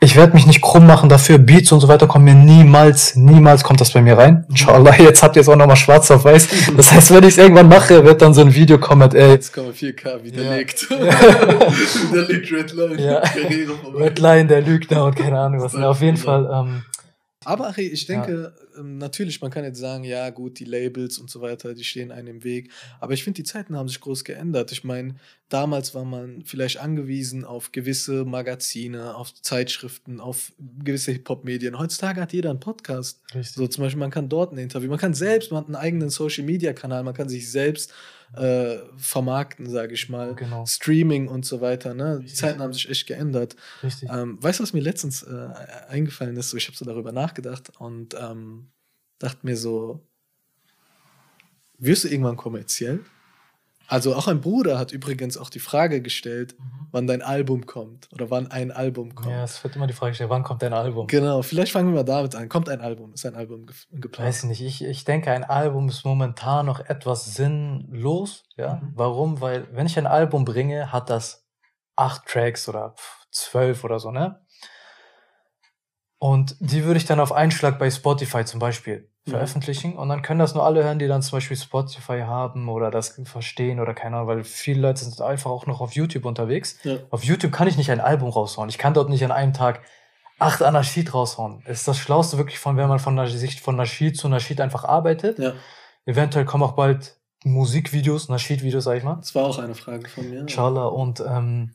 ich werde mich nicht krumm machen dafür, Beats und so weiter kommen mir niemals, niemals kommt das bei mir rein. Inshallah, jetzt habt ihr es auch nochmal schwarz auf weiß. Das heißt, wenn ich es irgendwann mache, wird dann so ein Video kommen mit, ey. Jetzt kommen 4K widerlegt. Ja. widerlegt Redline. Ja. Redline, der Lügner und keine Ahnung was. Ja, auf jeden Fall, ähm, aber Ari, ich denke, ja. Ähm, natürlich, man kann jetzt sagen, ja gut, die Labels und so weiter, die stehen einem im Weg. Aber ich finde, die Zeiten haben sich groß geändert. Ich meine, damals war man vielleicht angewiesen auf gewisse Magazine, auf Zeitschriften, auf gewisse Hip-Hop-Medien. Heutzutage hat jeder einen Podcast. Richtig. So zum Beispiel, man kann dort ein Interview, man kann selbst, man hat einen eigenen Social-Media-Kanal, man kann sich selbst äh, vermarkten, sage ich mal. Genau. Streaming und so weiter. Ne? Die Zeiten haben sich echt geändert. Richtig. Ähm, weißt du, was mir letztens äh, eingefallen ist? So, ich habe so darüber nachgedacht und ähm, dachte mir so, wirst du irgendwann kommerziell? Also auch ein Bruder hat übrigens auch die Frage gestellt, mhm. Wann dein Album kommt oder wann ein Album kommt. Ja, es wird immer die Frage gestellt, wann kommt dein Album? Genau, vielleicht fangen wir mal damit an. Kommt ein Album? Ist ein Album ge geplant? Weiß nicht, ich, ich denke, ein Album ist momentan noch etwas sinnlos. Ja? Mhm. Warum? Weil wenn ich ein Album bringe, hat das acht Tracks oder zwölf oder so, ne? Und die würde ich dann auf Einschlag bei Spotify zum Beispiel mhm. veröffentlichen. Und dann können das nur alle hören, die dann zum Beispiel Spotify haben oder das verstehen oder keine Ahnung, weil viele Leute sind einfach auch noch auf YouTube unterwegs. Ja. Auf YouTube kann ich nicht ein Album raushauen. Ich kann dort nicht an einem Tag acht Anarchid raushauen. Das ist das Schlauste wirklich von, wenn man von der Sicht von Nasheed zu Nasheed einfach arbeitet. Ja. Eventuell kommen auch bald Musikvideos, Nasheed-Videos, sag ich mal. Das war auch eine Frage von mir. Inshallah. Und, ähm,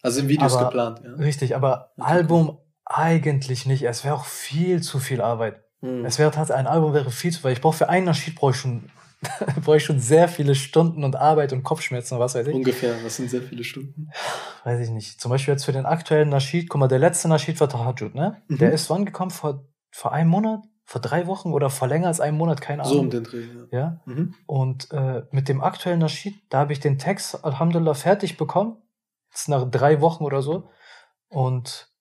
also sind Videos aber, geplant, ja. Richtig, aber okay, Album, eigentlich nicht. Es wäre auch viel zu viel Arbeit. Mhm. Es wäre tatsächlich, ein Album wäre viel zu, weil ich brauche für einen Nasheed brauche ich schon, brauche ich schon sehr viele Stunden und Arbeit und Kopfschmerzen und was weiß ich. Ungefähr, was sind sehr viele Stunden? Weiß ich nicht. Zum Beispiel jetzt für den aktuellen Nasheed, guck mal, der letzte Nasheed war Tahajjud, ne? Mhm. Der ist wann gekommen? Vor, vor einem Monat? Vor drei Wochen oder vor länger als einem Monat, keine Ahnung. So um den Dreh, ja. ja? Mhm. Und äh, mit dem aktuellen Nasheed, da habe ich den Text, Alhamdulillah, fertig bekommen. Jetzt nach drei Wochen oder so. Und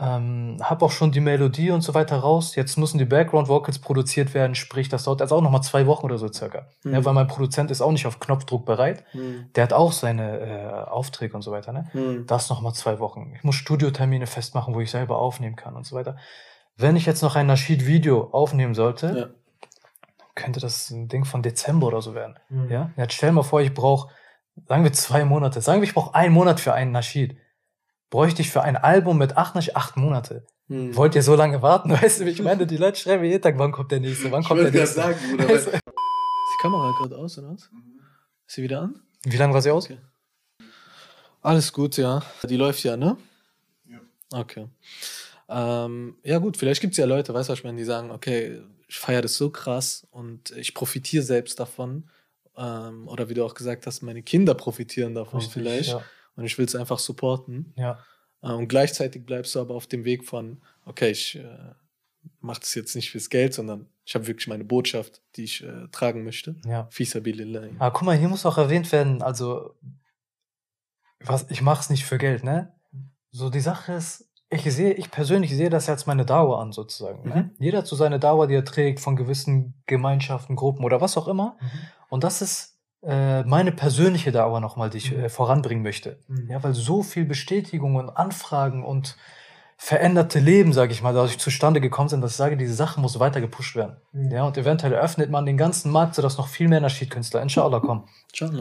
ähm, habe auch schon die Melodie und so weiter raus. Jetzt müssen die Background Vocals produziert werden, sprich, das dauert jetzt auch nochmal zwei Wochen oder so circa. Mhm. Ja, weil mein Produzent ist auch nicht auf Knopfdruck bereit. Mhm. Der hat auch seine äh, Aufträge und so weiter. Ne? Mhm. Das nochmal zwei Wochen. Ich muss Studiotermine festmachen, wo ich selber aufnehmen kann und so weiter. Wenn ich jetzt noch ein Nasheed-Video aufnehmen sollte, ja. könnte das ein Ding von Dezember oder so werden. Mhm. Ja? Jetzt stell mal vor, ich brauche, sagen wir zwei Monate. Sagen wir, ich brauche einen Monat für einen Nasheed bräuchte ich für ein Album mit acht, nicht acht Monate. Hm. Wollt ihr so lange warten? Weißt du, wie ich meine? Die Leute schreiben jeden Tag, wann kommt der nächste, wann kommt der nächste. Ich sagen, Bruder. Weißt Ist die Kamera gerade aus, oder was? Ist sie wieder an? Wie lange war sie aus? Okay. Alles gut, ja. Die läuft ja, ne? Ja. Okay. Ähm, ja, gut, vielleicht gibt es ja Leute, weißt du, ich meine, die sagen, okay, ich feiere das so krass und ich profitiere selbst davon. Ähm, oder wie du auch gesagt hast, meine Kinder profitieren davon Richtig, vielleicht. Ja und ich will es einfach supporten. Ja. Äh, und gleichzeitig bleibst du aber auf dem Weg von, okay, ich äh, mache das jetzt nicht fürs Geld, sondern ich habe wirklich meine Botschaft, die ich äh, tragen möchte. Ja. Fisabilillah. Aber guck mal, hier muss auch erwähnt werden, also was, ich mache es nicht für Geld, ne? So die Sache ist, ich sehe, ich persönlich sehe das als meine Dauer an, sozusagen. Ne? Mhm. Jeder hat so seine Dauer, die er trägt von gewissen Gemeinschaften, Gruppen oder was auch immer. Mhm. Und das ist meine persönliche Dauer nochmal, die ich Mhm. äh, voranbringen möchte. Mhm. Ja, weil so viel Bestätigung und Anfragen und veränderte Leben, sage ich mal, dadurch zustande gekommen sind, dass ich sage, diese Sache muss weiter gepusht werden. Mhm. Ja, und eventuell öffnet man den ganzen Markt, sodass noch viel mehr Nasheed-Künstler, inshallah, kommen. Inshallah.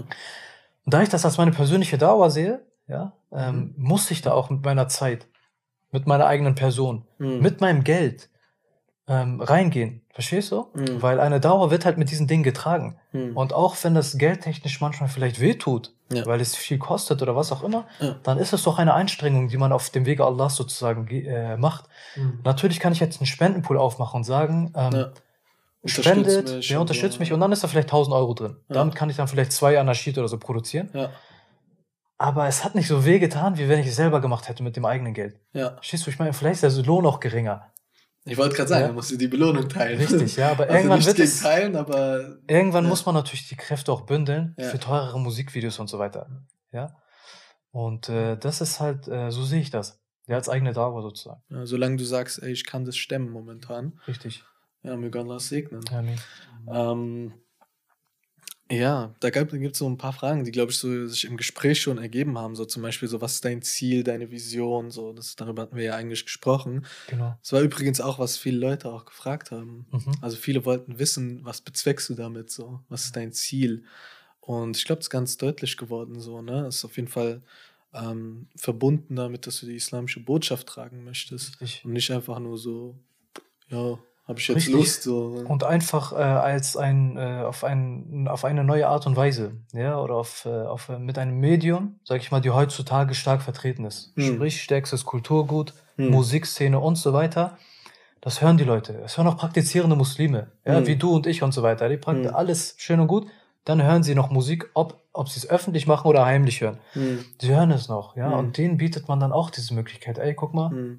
Und da ich das als meine persönliche Dauer sehe, ja, ähm, Mhm. muss ich da auch mit meiner Zeit, mit meiner eigenen Person, Mhm. mit meinem Geld ähm, reingehen. Verstehst du? Mhm. Weil eine Dauer wird halt mit diesen Dingen getragen. Mhm. Und auch wenn das geldtechnisch manchmal vielleicht wehtut, Ja. weil es viel kostet oder was auch immer, Ja. dann ist es doch eine Anstrengung, die man auf dem Wege Allahs sozusagen ge- äh, macht. Mhm. Natürlich kann ich jetzt einen Spendenpool aufmachen und sagen, ähm, Ja. Spendet, mich und unterstützt mich und dann ist da vielleicht 1000 Euro drin. Damit kann ich dann vielleicht zwei Anarchid oder so produzieren. Aber es hat nicht so weh getan, wie wenn ich es selber gemacht hätte mit dem eigenen Geld. ja. Verstehst du, ich meine, vielleicht ist der Lohn auch geringer. Ich wollte gerade sagen, Ja. dann musst du die Belohnung teilen. Richtig, ja, aber Also irgendwann wird es, teilen, aber irgendwann Ja. muss man natürlich die Kräfte auch bündeln Ja. für teurere Musikvideos und so weiter. Ja. Und äh, das ist halt, äh, so sehe ich das. Ja, als eigene Dauer sozusagen. ja, solange du sagst, ey, ich kann das stemmen momentan, Richtig. ja, möge Allah segnen. Nee. Ähm, ja, da gibt es so ein paar Fragen, die, glaube ich, so sich im Gespräch schon ergeben haben. So zum Beispiel, so, was ist dein Ziel, deine Vision? So, das, darüber hatten wir ja eigentlich gesprochen. Genau. Das war übrigens auch, was viele Leute auch gefragt haben. Mhm. Also viele wollten wissen, was bezweckst du damit so? Was ist dein Ziel? Und ich glaube, es ist ganz deutlich geworden so, ne? Es ist auf jeden Fall ähm, verbunden damit, dass du die islamische Botschaft tragen möchtest. Richtig. Und nicht einfach nur so, ja, habe ich jetzt Richtig. Lust so. Und einfach äh, als ein, äh, auf, ein, auf eine neue Art und Weise, ja, oder auf, äh, auf, äh, mit einem Medium, sag ich mal, die heutzutage stark vertreten ist. Hm. Sprich, stärkstes Kulturgut, Hm. Musikszene und so weiter. Das hören die Leute. Das hören auch praktizierende Muslime, ja, Hm. wie du und ich und so weiter. Die praktizieren Hm. alles schön und gut. Dann hören sie noch Musik, ob, ob sie es öffentlich machen oder heimlich hören. Hm. Sie hören es noch, ja, Hm. und denen bietet man dann auch diese Möglichkeit. Ey, guck mal,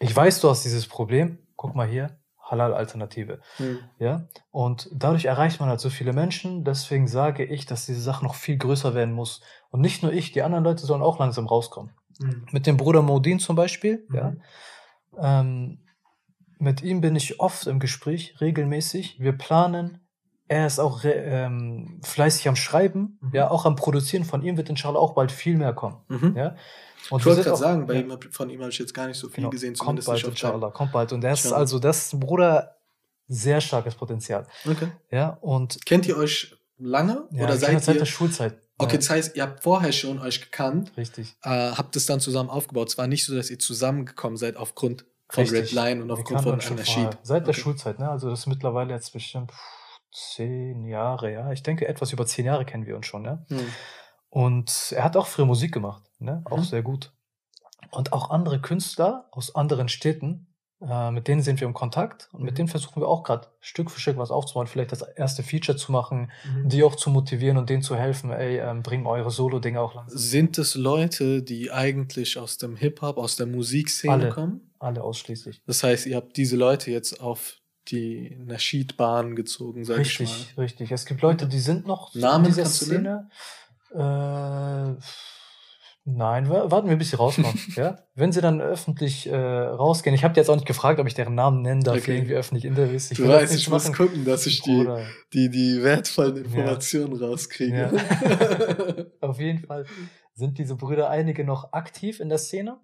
ich weiß, du hast dieses Problem. Guck mal hier, Halal-Alternative. Hm. Ja, und dadurch erreicht man halt so viele Menschen. Deswegen sage ich, dass diese Sache noch viel größer werden muss. Und nicht nur ich, die anderen Leute sollen auch langsam rauskommen. Hm. Mit dem Bruder Modin zum Beispiel, ja. Mhm. Ähm, mit ihm bin ich oft im Gespräch, regelmäßig. Wir planen. Er ist auch ähm, fleißig am Schreiben, Mhm. ja, auch am Produzieren. Von ihm wird inshallah auch bald viel mehr kommen. Mhm. Ja. Und Ich wollte gerade sagen, bei ja. ihm, von ihm habe ich jetzt gar nicht so viel Genau, gesehen, kommt zumindest bald, nicht auf kommt bald. Und er ist also, das Bruder, sehr starkes Potenzial. Okay. Ja, und Kennt ihr euch lange ja, oder seid seit ihr? der Schulzeit. Okay, das heißt, ihr habt vorher schon euch gekannt, richtig. äh, habt es dann zusammen aufgebaut. Es war nicht so, dass ihr zusammengekommen seid aufgrund von Richtig. Red Line und aufgrund von vorher, Seit der Okay. Schulzeit, ne? Also das ist mittlerweile jetzt bestimmt zehn Jahre, ja. Ich denke, etwas über zehn Jahre kennen wir uns schon, ne? Hm. Und er hat auch früher Musik gemacht, ne? Auch Mhm. sehr gut. Und auch andere Künstler aus anderen Städten, äh, mit denen sind wir im Kontakt und Mhm. mit denen versuchen wir auch gerade Stück für Stück was aufzubauen, vielleicht das erste Feature zu machen, Mhm. die auch zu motivieren und denen zu helfen, ey, ähm, bringen eure Solo-Dinge auch langsam. Sind es Leute, die eigentlich aus dem Hip-Hop, aus der Musikszene Alle. kommen? Alle ausschließlich. Das heißt, ihr habt diese Leute jetzt auf die Nasheed-Bahn gezogen, sag ich Richtig, mal. richtig. Es gibt Leute, die sind noch Namen in dieser Szene. Äh, nein, wa- warten wir, bis sie rauskommen. ja? Wenn sie dann öffentlich äh, rausgehen, ich habe jetzt auch nicht gefragt, ob ich deren Namen nennen darf, Okay. irgendwie öffentlich Interviews. Ich Du weißt, ich muss machen. gucken, dass ich die, die, die wertvollen Informationen rauskriege. Auf jeden Fall sind diese Brüder einige noch aktiv in der Szene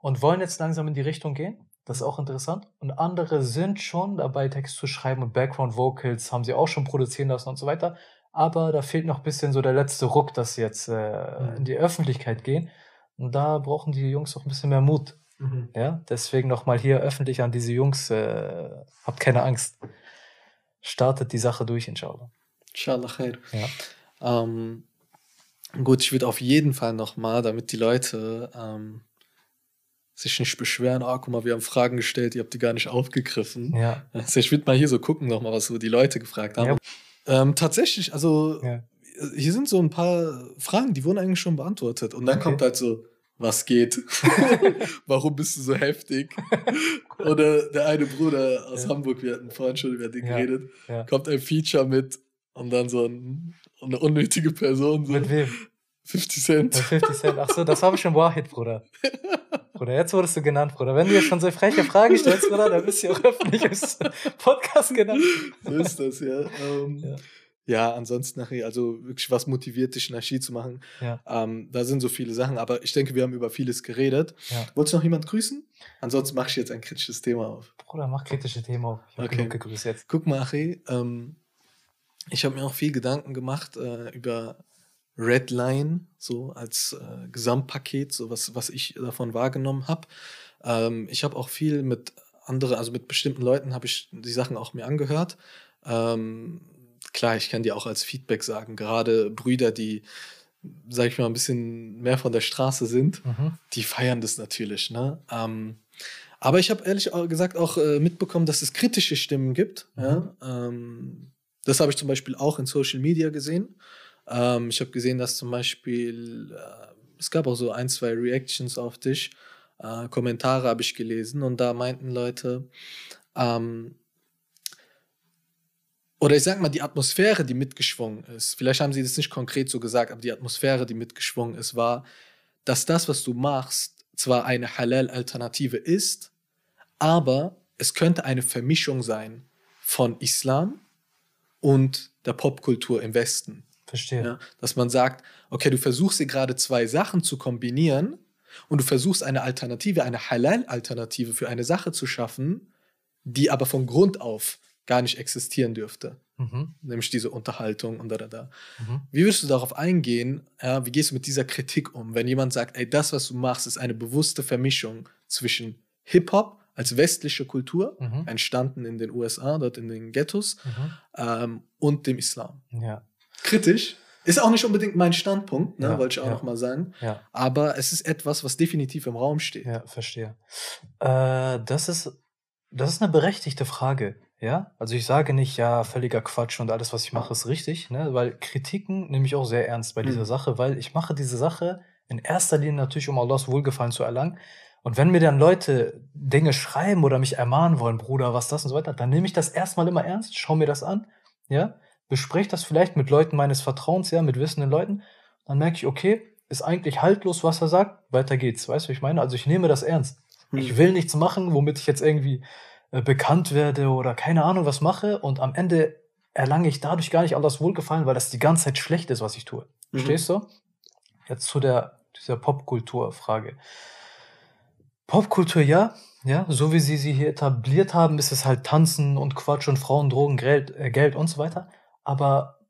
und wollen jetzt langsam in die Richtung gehen. Das ist auch interessant. Und andere sind schon dabei, Text zu schreiben und Background Vocals haben sie auch schon produzieren lassen und so weiter. Aber da fehlt noch ein bisschen so der letzte Ruck, dass sie jetzt äh, Mhm. in die Öffentlichkeit gehen. Und da brauchen die Jungs auch ein bisschen mehr Mut. Mhm. Ja, deswegen nochmal hier öffentlich an diese Jungs, äh, habt keine Angst. Startet die Sache durch, inshallah. Inshallah khair. Ja. Ähm, gut, ich würde auf jeden Fall nochmal, damit die Leute ähm, sich nicht beschweren, ah, guck mal, wir haben Fragen gestellt, ihr habt die gar nicht aufgegriffen. Ja, Also ich würde mal hier so gucken nochmal, was so die Leute gefragt haben. Ja. Ähm, tatsächlich, also ja. hier sind so ein paar Fragen, die wurden eigentlich schon beantwortet. Und dann Okay. kommt halt so, was geht? Warum bist du so heftig? Oder der eine Bruder aus ja. Hamburg, wir hatten vorhin schon über den ja. geredet, kommt ein Feature mit und dann so ein, eine unnötige Person. So. Mit wem? 50 Cent. 50 Cent. Ach so, das habe ich schon Wahid, Bruder. Bruder, jetzt wurdest du genannt, Bruder. Wenn du jetzt schon so freche Fragen stellst, Bruder, dann bist du auch öffentlich im Podcast genannt. So ist das, ja. Ähm, ja. Ja, ansonsten also wirklich was motiviert dich, Nashi zu machen. Ja. Ähm, da sind so viele Sachen, aber ich denke, wir haben über vieles geredet. Ja. Wolltest du noch jemand grüßen? Ansonsten mache ich jetzt ein kritisches Thema auf. Bruder, mach kritische Themen auf. Ich okay. genug gegrüßt jetzt. Guck mal, Achi, ähm, ich habe mir auch viel Gedanken gemacht äh, über Redline, so als äh, Gesamtpaket, so was, was ich davon wahrgenommen habe. Ähm, ich habe auch viel mit anderen, also mit bestimmten Leuten habe ich die Sachen auch mir angehört. Ähm, klar, ich kann dir auch als Feedback sagen, gerade Brüder, die, sag ich mal, ein bisschen mehr von der Straße sind, mhm. die feiern das natürlich. Ne? Ähm, aber ich habe ehrlich gesagt auch äh, mitbekommen, dass es kritische Stimmen gibt. Mhm. Ja? Ähm, das habe ich zum Beispiel auch in Social Media gesehen. Ähm, ich habe gesehen, dass zum Beispiel, äh, es gab auch so ein, zwei Reactions auf dich. Äh, Kommentare habe ich gelesen und da meinten Leute, ähm, oder ich sag mal, die Atmosphäre, die mitgeschwungen ist, vielleicht haben sie das nicht konkret so gesagt, aber die Atmosphäre, die mitgeschwungen ist, war, dass das, was du machst, zwar eine Halal-Alternative ist, aber es könnte eine Vermischung sein von Islam und der Popkultur im Westen. Verstehe. Ja, dass man sagt, okay, du versuchst hier gerade zwei Sachen zu kombinieren und du versuchst eine Alternative, eine Halal-Alternative für eine Sache zu schaffen, die aber von Grund auf gar nicht existieren dürfte. Mhm. Nämlich diese Unterhaltung und da, da, da. Mhm. Wie würdest du darauf eingehen? Ja, wie gehst du mit dieser Kritik um, wenn jemand sagt, ey, das, was du machst, ist eine bewusste Vermischung zwischen Hip-Hop als westliche Kultur, mhm. entstanden in den USA, dort in den Ghettos, mhm. ähm, und dem Islam. Ja. Kritisch. Ist auch nicht unbedingt mein Standpunkt, ne, ja, wollte ich auch ja. nochmal sagen. Ja. Aber es ist etwas, was definitiv im Raum steht. Ja, verstehe. Äh, das, ist, das ist eine berechtigte Frage. Ja, also ich sage nicht, ja, völliger Quatsch und alles, was ich mache, ist richtig, ne? weil Kritiken nehme ich auch sehr ernst bei dieser mhm. Sache, weil ich mache diese Sache in erster Linie natürlich, um Allahs Wohlgefallen zu erlangen. Und wenn mir dann Leute Dinge schreiben oder mich ermahnen wollen, Bruder, was das und so weiter, dann nehme ich das erstmal immer ernst, schau mir das an, ja, bespreche das vielleicht mit Leuten meines Vertrauens, ja, mit wissenden Leuten, dann merke ich, okay, ist eigentlich haltlos, was er sagt, weiter geht's, weißt du, was ich meine? Also ich nehme das ernst. Mhm. Ich will nichts machen, womit ich jetzt irgendwie äh, bekannt werde oder keine Ahnung was mache und am Ende erlange ich dadurch gar nicht Allahs Wohlgefallen, weil das die ganze Zeit schlecht ist, was ich tue. Mhm. Verstehst du? Jetzt zu der, dieser Popkultur-Frage. Popkultur, ja, ja, so wie sie sie hier etabliert haben, ist es halt Tanzen und Quatsch und Frauen, Drogen, Geld, äh, Geld und so weiter. Aber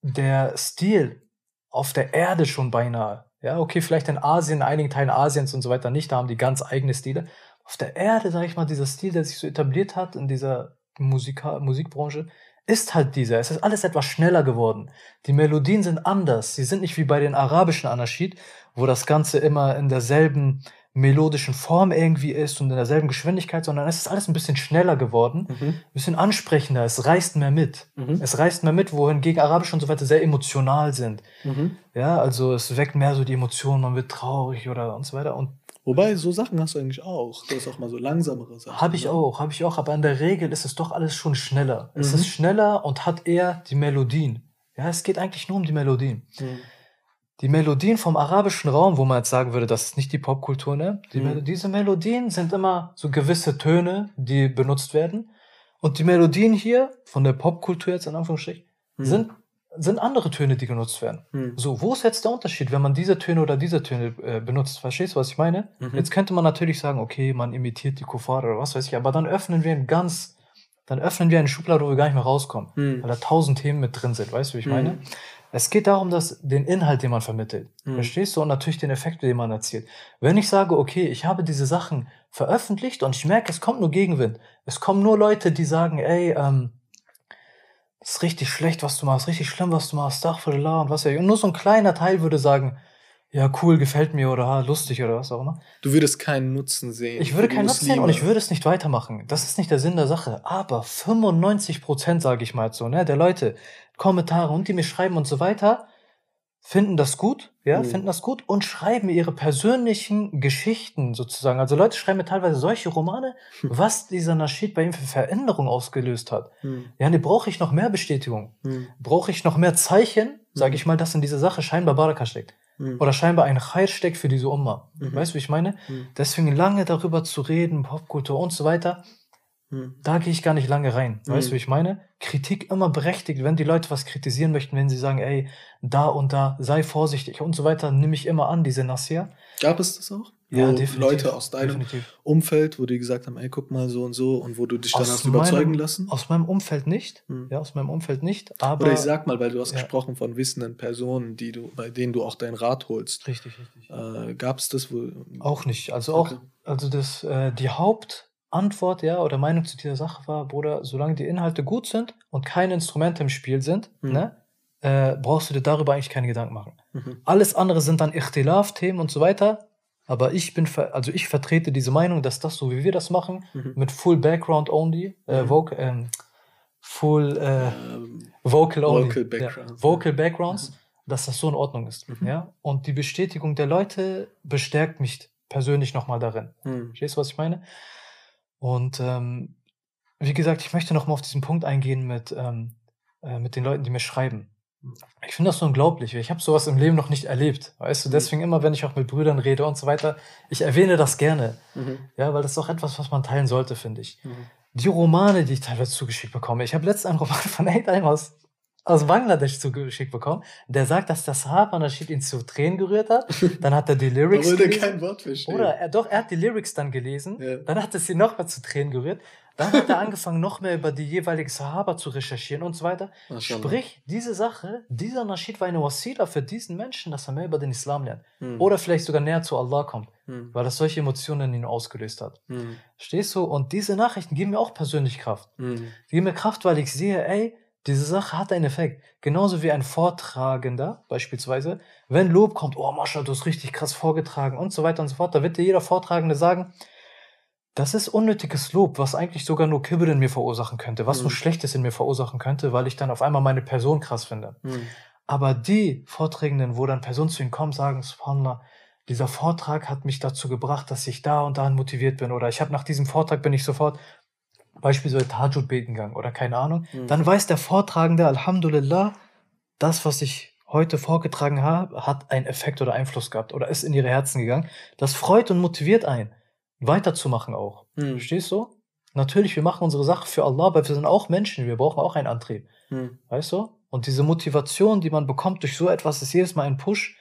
der Stil auf der Erde schon beinahe, ja, okay, vielleicht in Asien, in einigen Teilen Asiens und so weiter nicht, da haben die ganz eigene Stile, auf der Erde, sag ich mal, dieser Stil, der sich so etabliert hat in dieser Musika Musikbranche, ist halt dieser. Es ist alles etwas schneller geworden. Die Melodien sind anders. Sie sind nicht wie bei den arabischen Anarchid, wo das Ganze immer in derselben melodischen Form irgendwie ist und in derselben Geschwindigkeit, sondern es ist alles ein bisschen schneller geworden, mhm. ein bisschen ansprechender, es reißt mehr mit. Mhm. Es reißt mehr mit, wohingegen Arabisch und so weiter sehr emotional sind. Mhm. Ja, also es weckt mehr so die Emotionen, man wird traurig oder und so weiter. Und Wobei, so Sachen hast du eigentlich auch. Du hast auch mal so langsamere Sachen. Habe ich oder? auch, habe ich auch. Aber in der Regel ist es doch alles schon schneller. Mhm. Es ist schneller und hat eher die Melodien. Ja, es geht eigentlich nur um die Melodien. Mhm. Die Melodien vom arabischen Raum, wo man jetzt sagen würde, das ist nicht die Popkultur, ne? Die mhm. diese Melodien sind immer so gewisse Töne, die benutzt werden. Und die Melodien hier, von der Popkultur jetzt in Anführungsstrichen, mhm. sind sind andere Töne, die genutzt werden. Hm. So, wo ist jetzt der Unterschied, wenn man diese Töne oder diese Töne äh, benutzt? Verstehst du, was ich meine? Mhm. Jetzt könnte man natürlich sagen, okay, man imitiert die Kuffar oder was weiß ich, aber dann öffnen wir ein ganz, dann öffnen wir eine Schublade, wo wir gar nicht mehr rauskommen, hm. weil da tausend Themen mit drin sind. Weißt du, wie ich hm. meine? Es geht darum, dass den Inhalt, den man vermittelt, hm. verstehst du, und natürlich den Effekt, den man erzielt. Wenn ich sage, okay, ich habe diese Sachen veröffentlicht und ich merke, es kommt nur Gegenwind, es kommen nur Leute, die sagen, ey, ähm, ist richtig schlecht, was du machst, richtig schlimm, was du machst, Astaghfirullah und was ja. Und nur so ein kleiner Teil würde sagen, ja, cool, gefällt mir oder lustig oder was auch immer. Du würdest keinen Nutzen sehen. Ich würde keinen Nutzen sehen und ich würde es nicht weitermachen. Das ist nicht der Sinn der Sache. Aber 95 Prozent, sage ich mal so, ne, der Leute, Kommentare und die mir schreiben und so weiter, finden das gut, ja, mhm. finden das gut und schreiben ihre persönlichen Geschichten sozusagen. Also Leute schreiben mir teilweise solche Romane, hm. was dieser Naschid bei ihm für Veränderungen ausgelöst hat. Mhm. Ja, ne, brauche ich noch mehr Bestätigung? Mhm. Brauche ich noch mehr Zeichen, sage hm. ich mal, dass in dieser Sache scheinbar Baraka steckt? Oder scheinbar ein Khair steckt für diese Umma. Mhm. Weißt du, wie ich meine? Deswegen lange darüber zu reden, Popkultur und so weiter, hm. Da gehe ich gar nicht lange rein. Weißt du, wie ich meine? Kritik immer berechtigt. Wenn die Leute was kritisieren möchten, wenn sie sagen, ey, da und da, sei vorsichtig und so weiter, nehme ich immer an, diese Nassia. Gab es das auch? Ja, definitiv. Leute aus deinem definitiv. Umfeld, wo die gesagt haben, ey, guck mal so und so und wo du dich dann aus hast meinem, überzeugen lassen? Aus meinem Umfeld nicht. Hm. Ja, aus meinem Umfeld nicht. Aber, Oder ich sag mal, weil du hast ja. gesprochen von wissenden Personen, die du, bei denen du auch deinen Rat holst. Richtig, richtig. Äh, Gab es das wohl? Auch nicht. Also auch, also das, äh, die Haupt, Antwort, ja, oder Meinung zu dieser Sache war, Bruder, solange die Inhalte gut sind und keine Instrumente im Spiel sind, mhm. ne, äh, brauchst du dir darüber eigentlich keine Gedanken machen. Mhm. Alles andere sind dann Ichtilaf-Themen und so weiter. Aber ich bin, also ich vertrete diese Meinung, dass das so wie wir das machen, mhm. mit Full Background Only, äh, mhm. Vocal, ähm, Full äh, ähm, Vocal Only, Vocal, Background. ja, Vocal Backgrounds, mhm. dass das so in Ordnung ist. Mhm. Ja? Und die Bestätigung der Leute bestärkt mich persönlich nochmal darin. Verstehst du, was ich meine? Und ähm, wie gesagt, ich möchte noch mal auf diesen Punkt eingehen mit, ähm, äh, mit den Leuten, die mir schreiben. Ich finde das so unglaublich. Ich habe sowas im Leben noch nicht erlebt. Weißt du, mhm. deswegen immer, wenn ich auch mit Brüdern rede und so weiter, ich erwähne das gerne. Mhm. Ja, weil das ist auch etwas, was man teilen sollte, finde ich. Mhm. Die Romane, die ich teilweise zugeschickt bekomme. Ich habe letztens einen Roman von Eight aus aus Bangladesch zugeschickt bekommen. Der sagt, dass der Sahaba Nasheed ihn zu Tränen gerührt hat. Dann hat er die Lyrics gelesen. Er kein Wort verstehen. Oder er, doch, er hat die Lyrics dann gelesen. Ja. Dann hat er sie nochmal zu Tränen gerührt. Dann hat er angefangen, noch mehr über die jeweilige Sahaba zu recherchieren und so weiter. Sprich, diese Sache, dieser Nasheed war eine Wasila für diesen Menschen, dass er mehr über den Islam lernt. Hm. Oder vielleicht sogar näher zu Allah kommt. Hm. Weil das solche Emotionen in ihm ausgelöst hat. Hm. Stehst du? Und diese Nachrichten geben mir auch persönlich Kraft. Hm. Die geben mir Kraft, weil ich sehe, ey, diese Sache hat einen Effekt. Genauso wie ein Vortragender beispielsweise. Wenn Lob kommt, oh Mascha, du hast richtig krass vorgetragen und so weiter und so fort, da wird dir jeder Vortragende sagen, das ist unnötiges Lob, was eigentlich sogar nur Kibbel in mir verursachen könnte, was mhm. nur Schlechtes in mir verursachen könnte, weil ich dann auf einmal meine Person krass finde. Mhm. Aber die Vorträgenden, wo dann Personen zu ihnen kommen, sagen, Subhanallah, dieser Vortrag hat mich dazu gebracht, dass ich da und dahin motiviert bin oder ich habe nach diesem Vortrag bin ich sofort beispielsweise Tajud beten gegangen oder keine Ahnung, mhm. dann weiß der Vortragende, Alhamdulillah, das, was ich heute vorgetragen habe, hat einen Effekt oder Einfluss gehabt oder ist in ihre Herzen gegangen. Das freut und motiviert einen, weiterzumachen auch. Mhm. Verstehst du? Natürlich, wir machen unsere Sache für Allah, aber wir sind auch Menschen, wir brauchen auch einen Antrieb. Mhm. Weißt du? Und diese Motivation, die man bekommt durch so etwas, ist jedes Mal ein Push,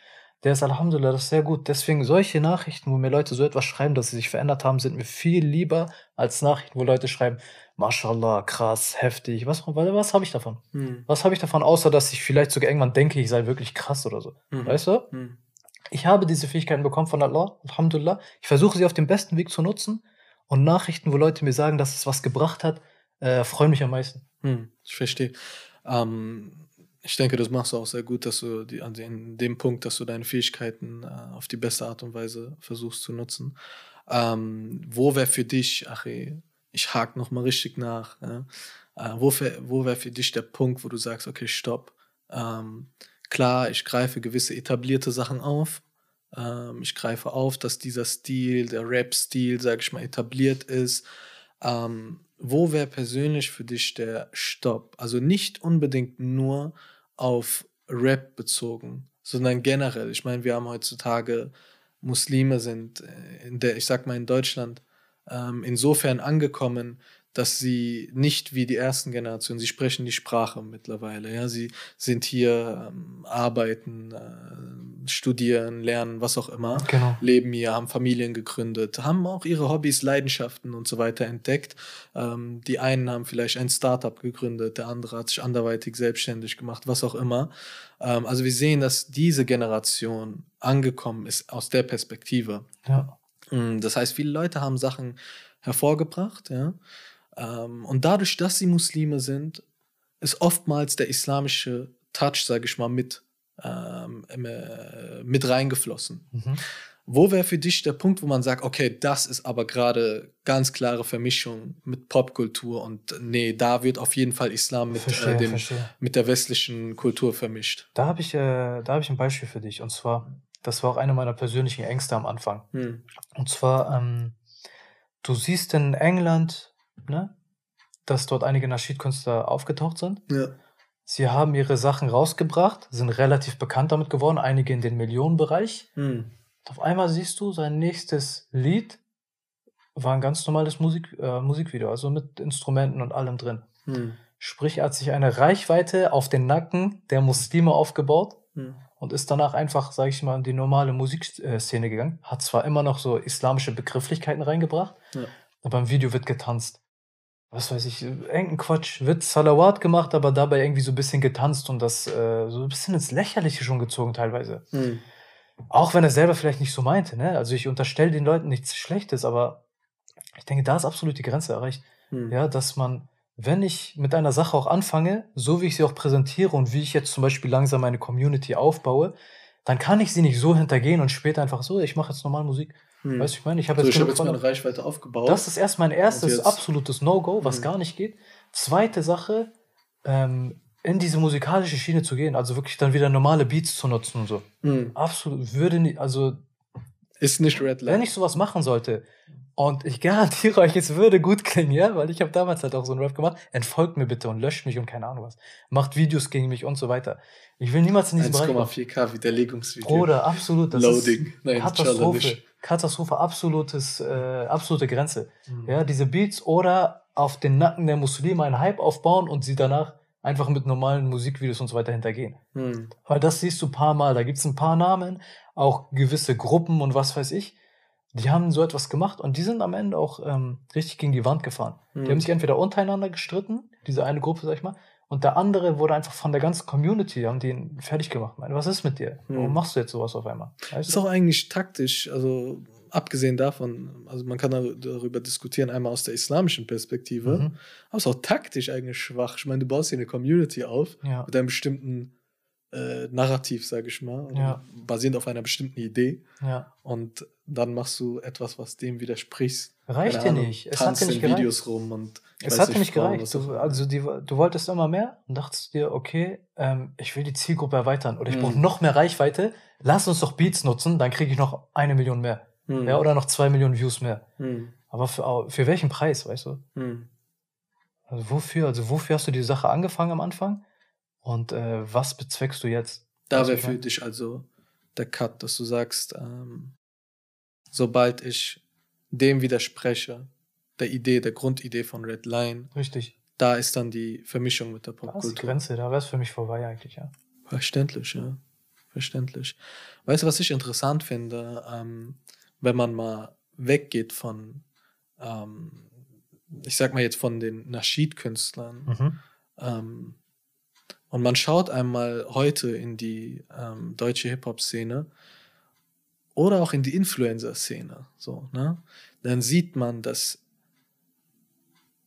der ist Alhamdulillah, das ist sehr gut. Deswegen solche Nachrichten, wo mir Leute so etwas schreiben, dass sie sich verändert haben, sind mir viel lieber als Nachrichten, wo Leute schreiben, Mashallah, krass, heftig. Was, was, habe ich davon? Hm. Was habe ich davon, außer dass ich vielleicht sogar irgendwann denke, ich sei wirklich krass oder so. Mhm. Weißt du? Mhm. Ich habe diese Fähigkeiten bekommen von Allah, Alhamdulillah. Ich versuche sie auf dem besten Weg zu nutzen. Und Nachrichten, wo Leute mir sagen, dass es was gebracht hat, äh, freuen mich am meisten. Hm, ich verstehe. Ähm, ich denke, das machst du auch sehr gut, dass du die, also in dem Punkt, dass du deine Fähigkeiten äh, auf die beste Art und Weise versuchst zu nutzen. Ähm, wo wäre für dich, ach ich hake nochmal richtig nach, ja? äh, wo, wo wäre für dich der Punkt, wo du sagst, okay, stopp. Ähm, klar, ich greife gewisse etablierte Sachen auf. Ähm, ich greife auf, dass dieser Stil, der Rap-Stil, sag ich mal, etabliert ist. Ähm, wo wäre persönlich für dich der Stopp? Also nicht unbedingt nur auf Rap bezogen, sondern generell. Ich meine, wir haben heutzutage Muslime sind äh, in der, ich sag mal in Deutschland, ähm, insofern angekommen, dass sie nicht wie die ersten Generationen, sie sprechen die Sprache mittlerweile, ja, sie sind hier, ähm, arbeiten, äh, studieren, lernen, was auch immer, genau. leben hier, haben Familien gegründet, haben auch ihre Hobbys, Leidenschaften und so weiter entdeckt. Ähm, die einen haben vielleicht ein Startup gegründet, der andere hat sich anderweitig selbstständig gemacht, was auch immer. Ähm, also wir sehen, dass diese Generation angekommen ist aus der Perspektive. Ja. Mm, das heißt, viele Leute haben Sachen hervorgebracht, ja, und dadurch, dass sie Muslime sind, ist oftmals der islamische Touch, sage ich mal, mit, ähm, äh, mit reingeflossen. Mhm. Wo wäre für dich der Punkt, wo man sagt, okay, das ist aber gerade ganz klare Vermischung mit Popkultur und nee, da wird auf jeden Fall Islam mit, verstehe, äh, dem, mit der westlichen Kultur vermischt? Da habe ich, äh, hab ich ein Beispiel für dich und zwar, das war auch eine meiner persönlichen Ängste am Anfang. Hm. Und zwar, ähm, du siehst in England, ne, dass dort einige Naschid-Künstler aufgetaucht sind. Ja. Sie haben ihre Sachen rausgebracht, sind relativ bekannt damit geworden, einige in den Millionenbereich. Hm. Auf einmal siehst du, sein nächstes Lied war ein ganz normales Musik, äh, Musikvideo, also mit Instrumenten und allem drin. Hm. Sprich, er hat sich eine Reichweite auf den Nacken der Muslime aufgebaut hm. und ist danach einfach, sage ich mal, in die normale Musikszene gegangen. Hat zwar immer noch so islamische Begrifflichkeiten reingebracht, ja. aber im Video wird getanzt. Was weiß ich, irgendein Quatsch, wird Salawat gemacht, aber dabei irgendwie so ein bisschen getanzt und das äh, so ein bisschen ins Lächerliche schon gezogen teilweise. Hm. Auch wenn er selber vielleicht nicht so meinte, ne? Also ich unterstelle den Leuten nichts Schlechtes, aber ich denke, da ist absolut die Grenze erreicht. Hm. Ja, dass man, wenn ich mit einer Sache auch anfange, so wie ich sie auch präsentiere und wie ich jetzt zum Beispiel langsam meine Community aufbaue, dann kann ich sie nicht so hintergehen und später einfach so, ich mache jetzt normal Musik. Hm. Weißt du, ich meine, ich habe so, jetzt, hab jetzt meine Reichweite aufgebaut. Das ist erst mein erstes absolutes No-Go, was hm. gar nicht geht. Zweite Sache, ähm, in diese musikalische Schiene zu gehen, also wirklich dann wieder normale Beats zu nutzen und so. Mhm. Absolut, würde nicht, also. Ist nicht Red Light. Wenn ich sowas machen sollte, und ich garantiere euch, es würde gut klingen, ja, weil ich habe damals halt auch so einen Rap gemacht. Entfolgt mir bitte und löscht mich und keine Ahnung was. Macht Videos gegen mich und so weiter. Ich will niemals in diesem Bereich. 1,4K Widerlegungsvideo. Bruder, absolut. Das Loading. Ist Nein, Katastrophe. Katastrophe, absolutes, äh, absolute Grenze. Mhm. Ja, diese Beats oder auf den Nacken der Muslime einen Hype aufbauen und sie danach einfach mit normalen Musikvideos und so weiter hintergehen. Hm. Weil das siehst du ein paar Mal. Da gibt es ein paar Namen, auch gewisse Gruppen und was weiß ich. Die haben so etwas gemacht und die sind am Ende auch ähm, richtig gegen die Wand gefahren. Hm. Die haben sich entweder untereinander gestritten, diese eine Gruppe, sag ich mal, und der andere wurde einfach von der ganzen Community, haben den fertig gemacht. Meine, was ist mit dir? Warum hm. machst du jetzt sowas auf einmal? Weißt das ist auch eigentlich taktisch. Also abgesehen davon, also man kann darüber diskutieren, einmal aus der islamischen Perspektive, mhm. aber es ist auch taktisch eigentlich schwach. Ich meine, du baust hier eine Community auf ja. mit einem bestimmten äh, Narrativ, sage ich mal, ja. basierend auf einer bestimmten Idee. Ja. Und dann machst du etwas, was dem widerspricht. Reicht dir nicht. Es hat dir nicht gereicht. Videos rum und es hat dir nicht gereicht. Du, also die, du wolltest immer mehr und dachtest dir, okay, ähm, ich will die Zielgruppe erweitern oder ich mhm. brauche noch mehr Reichweite. Lass uns doch Beats nutzen, dann kriege ich noch eine Million mehr. Hm. Ja, oder noch zwei Millionen Views mehr. Hm. Aber für, für welchen Preis, weißt du? Hm. Also wofür? Also wofür hast du die Sache angefangen am Anfang? Und äh, was bezweckst du jetzt? Da wäre für dich also der Cut, dass du sagst, ähm, sobald ich dem widerspreche, der Idee, der Grundidee von Red Line. Richtig. Da ist dann die Vermischung mit der Popkultur. Da ist die Grenze, da wäre es für mich vorbei eigentlich, ja. Verständlich, ja. Verständlich. Weißt du, was ich interessant finde? Ähm, wenn man mal weggeht von, ähm, ich sag mal jetzt von den Naschid-Künstlern, mhm. ähm, und man schaut einmal heute in die ähm, deutsche Hip-Hop-Szene oder auch in die Influencer-Szene, so, ne? dann sieht man, dass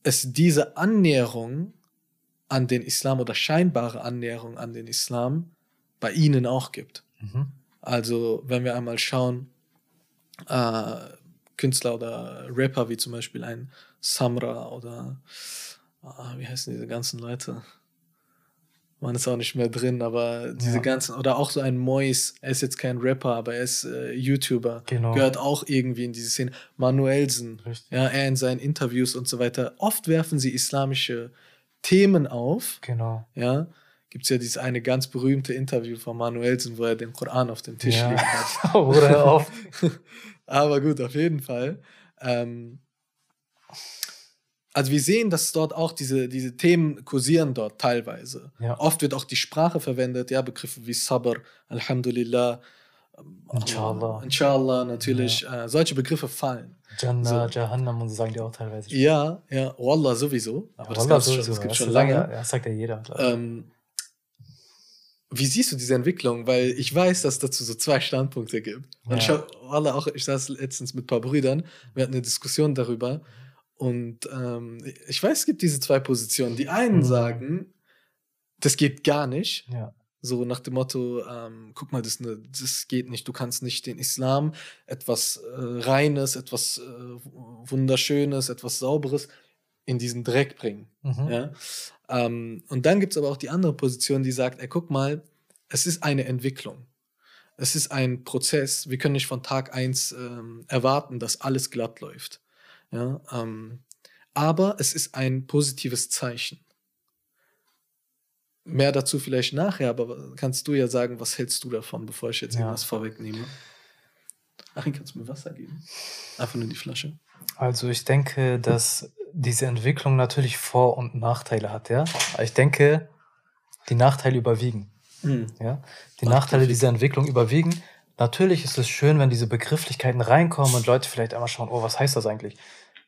es diese Annäherung an den Islam oder scheinbare Annäherung an den Islam bei ihnen auch gibt. Mhm. Also wenn wir einmal schauen, äh, Künstler oder Rapper wie zum Beispiel ein Samra oder äh, wie heißen diese ganzen Leute? Man ist auch nicht mehr drin, aber diese ja. ganzen, oder auch so ein Mois, er ist jetzt kein Rapper, aber er ist äh, YouTuber, genau. gehört auch irgendwie in diese Szene. Manuelsen, Richtig. ja, er in seinen Interviews und so weiter. Oft werfen sie islamische Themen auf. Genau. Ja, gibt es ja dieses eine ganz berühmte Interview von Manuelsen, wo er den Koran auf dem Tisch ja. liegen hat. Oder oft. Aber gut, auf jeden Fall. Ähm, also wir sehen, dass dort auch diese, diese Themen kursieren dort teilweise. Ja. Oft wird auch die Sprache verwendet, ja, Begriffe wie Sabr, Alhamdulillah, ähm, Inshallah. Inshallah, natürlich. Ja. Äh, solche Begriffe fallen. Jannah, so. Jahannam und so sagen die auch teilweise. Ja, ja, Wallah sowieso. Aber ja, das, sowieso. Schon, das gibt schon lange. Ja, das sagt ja jeder. Ähm, wie siehst du diese Entwicklung? Weil ich weiß, dass es dazu so zwei Standpunkte gibt. Ja. Und ich, alle auch, ich saß letztens mit ein paar Brüdern, wir hatten eine Diskussion darüber. Und ähm, ich weiß, es gibt diese zwei Positionen. Die einen mhm. sagen, das geht gar nicht. Ja. So nach dem Motto, ähm, guck mal, das, ne, das geht nicht. Du kannst nicht den Islam, etwas äh, Reines, etwas äh, Wunderschönes, etwas Sauberes in diesen Dreck bringen. Mhm. Ja? Ähm, und dann gibt es aber auch die andere Position, die sagt, ey, guck mal, es ist eine Entwicklung. Es ist ein Prozess. Wir können nicht von Tag 1 ähm, erwarten, dass alles glatt läuft. Ja? Ähm, aber es ist ein positives Zeichen. Mehr dazu vielleicht nachher, aber kannst du ja sagen, was hältst du davon, bevor ich jetzt ja. irgendwas vorwegnehme? Achim, kannst du mir Wasser geben? Einfach nur die Flasche. Also ich denke, dass diese Entwicklung natürlich Vor- und Nachteile hat, ja. Aber ich denke, die Nachteile überwiegen. Mhm. Ja? Die Ach, Nachteile dieser Entwicklung überwiegen. Natürlich ist es schön, wenn diese Begrifflichkeiten reinkommen und Leute vielleicht einmal schauen, oh, was heißt das eigentlich?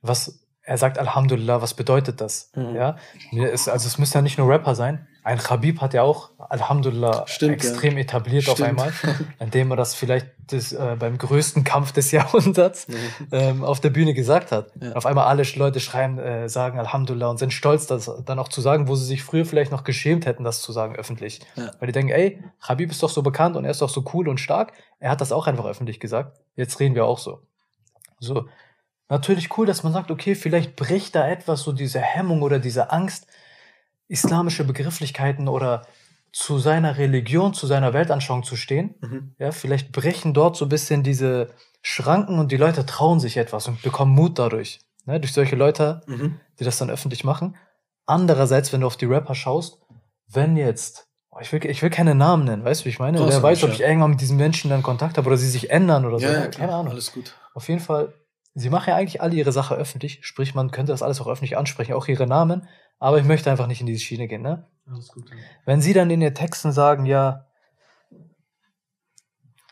Was, er sagt Alhamdulillah, was bedeutet das? Mhm. Ja, also es müsste ja nicht nur Rapper sein. Ein Khabib hat ja auch Alhamdulillah Stimmt, extrem ja. etabliert Stimmt. auf einmal, indem er das vielleicht das, äh, beim größten Kampf des Jahrhunderts mhm. ähm, auf der Bühne gesagt hat. Ja. Auf einmal alle Leute schreiben, äh, sagen Alhamdulillah und sind stolz, das dann auch zu sagen, wo sie sich früher vielleicht noch geschämt hätten, das zu sagen öffentlich. Ja. Weil die denken, ey, Khabib ist doch so bekannt und er ist doch so cool und stark. Er hat das auch einfach öffentlich gesagt. Jetzt reden wir auch so. So, natürlich cool, dass man sagt, okay, vielleicht bricht da etwas, so diese Hemmung oder diese Angst, islamische Begrifflichkeiten oder zu seiner Religion, zu seiner Weltanschauung zu stehen. Mhm. Ja, vielleicht brechen dort so ein bisschen diese Schranken und die Leute trauen sich etwas und bekommen Mut dadurch. Ne, durch solche Leute, mhm. die das dann öffentlich machen. Andererseits, wenn du auf die Rapper schaust, wenn jetzt, oh, ich will, ich will keine Namen nennen, weißt du, wie ich meine? Wer weiß, ob ich irgendwann mit diesen Menschen dann Kontakt habe oder sie sich ändern oder so. Ja, keine Ahnung. Alles gut. Auf jeden Fall sie machen ja eigentlich alle ihre Sache öffentlich, sprich, man könnte das alles auch öffentlich ansprechen, auch ihre Namen, aber ich möchte einfach nicht in diese Schiene gehen, ne? Alles gut. Ja. Wenn sie dann in ihren Texten sagen, ja,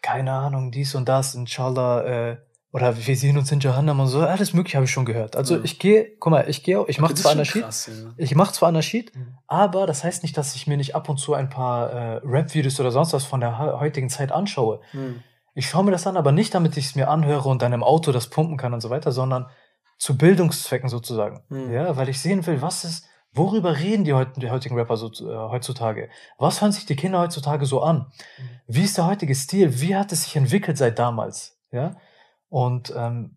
keine Ahnung, dies und das, inshallah, äh, oder wir sehen uns in Jahannam und so, alles mögliche habe ich schon gehört. Also ja. ich gehe, guck mal, ich gehe, ich mache zwar Anarchid, ja. ich mache zwar Anarchid, mhm. aber das heißt nicht, dass ich mir nicht ab und zu ein paar äh, Rap-Videos oder sonst was von der heutigen Zeit anschaue. Mhm. Ich schaue mir das an, aber nicht, damit ich es mir anhöre und dann im Auto das pumpen kann und so weiter, sondern zu Bildungszwecken sozusagen. Mhm. Ja, weil ich sehen will, was ist, worüber reden die, heut, die heutigen Rapper so, äh, heutzutage? Was hören sich die Kinder heutzutage so an? Mhm. Wie ist der heutige Stil? Wie hat es sich entwickelt seit damals? Ja, und ähm,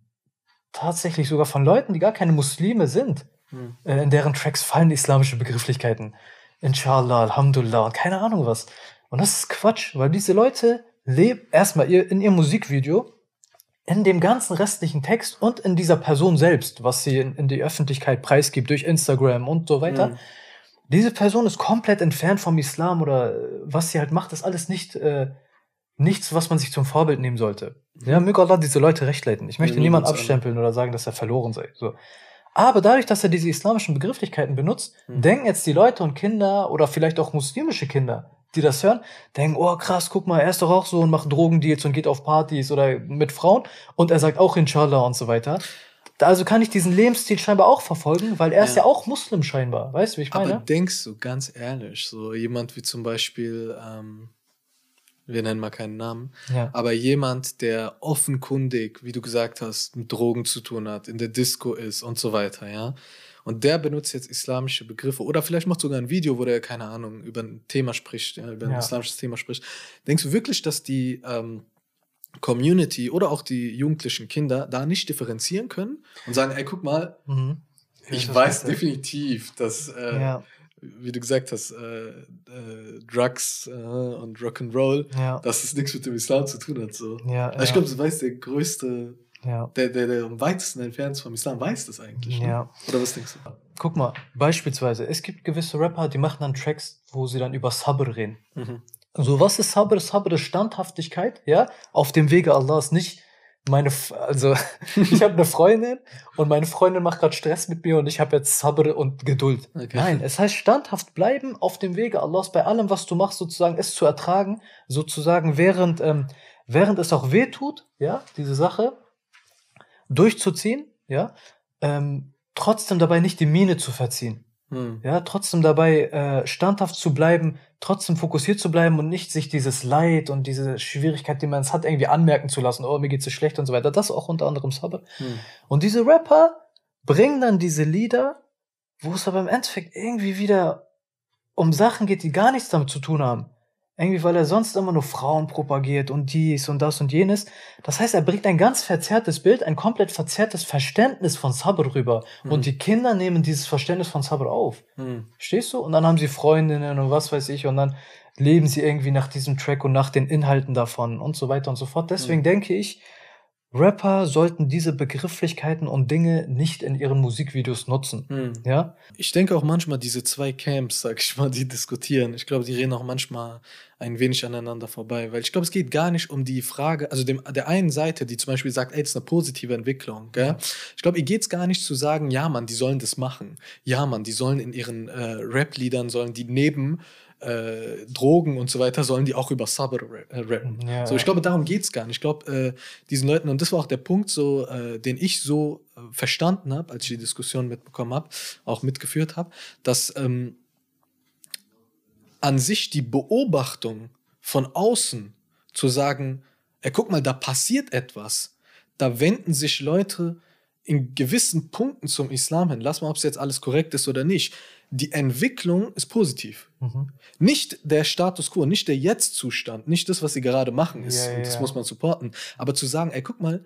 tatsächlich sogar von Leuten, die gar keine Muslime sind, mhm. äh, in deren Tracks fallen islamische Begrifflichkeiten. Inshallah, Alhamdulillah, keine Ahnung was. Und das ist Quatsch, weil diese Leute lebt erstmal ihr, in ihrem Musikvideo, in dem ganzen restlichen Text und in dieser Person selbst, was sie in, in die Öffentlichkeit preisgibt durch Instagram und so weiter. Mhm. Diese Person ist komplett entfernt vom Islam oder äh, was sie halt macht, ist alles nicht äh, nichts, was man sich zum Vorbild nehmen sollte. Mhm. Ja, möge Allah diese Leute recht leiten. Ich möchte ja, niemand abstempeln oder sagen, dass er verloren sei. So. Aber dadurch, dass er diese islamischen Begrifflichkeiten benutzt, mhm. denken jetzt die Leute und Kinder oder vielleicht auch muslimische Kinder, die das hören, denken, oh krass, guck mal, er ist doch auch so und macht Drogendeals und geht auf Partys oder mit Frauen und er sagt auch Inshallah und so weiter. Also kann ich diesen Lebensstil scheinbar auch verfolgen, weil er ja. ist ja auch Muslim scheinbar. Weißt du, wie ich meine? Aber denkst du, ganz ehrlich, so jemand wie zum Beispiel, ähm, wir nennen mal keinen Namen, ja. aber jemand, der offenkundig, wie du gesagt hast, mit Drogen zu tun hat, in der Disco ist und so weiter, ja, und der benutzt jetzt islamische Begriffe oder vielleicht macht sogar ein Video, wo der, keine Ahnung, über ein Thema spricht, über ein ja. islamisches Thema spricht. Denkst du wirklich, dass die ähm, Community oder auch die jugendlichen Kinder da nicht differenzieren können und sagen, ey, guck mal, mhm. ich weiß definitiv, dass, äh, ja. wie du gesagt hast, äh, äh, Drugs äh, und Rock'n'Roll, ja. dass es nichts mit dem Islam zu tun hat. So. Ja, also ich glaube, das weiß der größte ja. Der, der, der am weitesten entfernt ist vom Islam, weiß das eigentlich. Ne? Ja. Oder was denkst du? Guck mal, beispielsweise, es gibt gewisse Rapper, die machen dann Tracks, wo sie dann über Sabr reden. Mhm. So, was ist Sabr? Sabr ist Standhaftigkeit, ja, auf dem Wege Allahs, nicht meine, also ich habe eine Freundin und meine Freundin macht gerade Stress mit mir und ich habe jetzt Sabr und Geduld. Okay. Nein, es heißt standhaft bleiben auf dem Wege Allahs, bei allem, was du machst, sozusagen, es zu ertragen, sozusagen, während, ähm, während es auch weh tut, ja, diese Sache, durchzuziehen, ja, ähm, trotzdem dabei nicht die Miene zu verziehen. Hm. Ja, trotzdem dabei äh, standhaft zu bleiben, trotzdem fokussiert zu bleiben und nicht sich dieses Leid und diese Schwierigkeit, die man es hat, irgendwie anmerken zu lassen, oh, mir geht's so schlecht und so weiter. Das auch unter anderem Sabbat. Hm. Und diese Rapper bringen dann diese Lieder, wo es aber im Endeffekt irgendwie wieder um Sachen geht, die gar nichts damit zu tun haben. Irgendwie, weil er sonst immer nur Frauen propagiert und dies und das und jenes. Das heißt, er bringt ein ganz verzerrtes Bild, ein komplett verzerrtes Verständnis von Sabr rüber. Mhm. Und die Kinder nehmen dieses Verständnis von Sabr auf. Mhm. Stehst du? Und dann haben sie Freundinnen und was weiß ich und dann leben sie irgendwie nach diesem Track und nach den Inhalten davon und so weiter und so fort. Deswegen mhm. denke ich, Rapper sollten diese Begrifflichkeiten und Dinge nicht in ihren Musikvideos nutzen. Hm. Ja? Ich denke auch manchmal, diese zwei Camps, sag ich mal, die diskutieren. Ich glaube, die reden auch manchmal ein wenig aneinander vorbei, weil ich glaube, es geht gar nicht um die Frage, also dem, der einen Seite, die zum Beispiel sagt, ey, ist eine positive Entwicklung. Gell? Ich glaube, ihr geht es gar nicht zu sagen, ja, Mann, die sollen das machen. Ja, Mann, die sollen in ihren äh, Rap-Liedern, sollen die neben äh, Drogen und so weiter, sollen die auch über Sabr äh, rappen. Ja, so, ich glaube, darum geht es gar nicht. Ich glaube, äh, diesen Leuten, und das war auch der Punkt, so, äh, den ich so äh, verstanden habe, als ich die Diskussion mitbekommen habe, auch mitgeführt habe, dass ähm, an sich die Beobachtung von außen zu sagen, ey, guck mal, da passiert etwas, da wenden sich Leute in gewissen Punkten zum Islam hin. Lass mal, ob es jetzt alles korrekt ist oder nicht die Entwicklung ist positiv. Mhm. Nicht der Status quo, nicht der Jetzt-Zustand, nicht das, was sie gerade machen, ist, ja, ja, das muss man supporten. Aber zu sagen, ey, guck mal,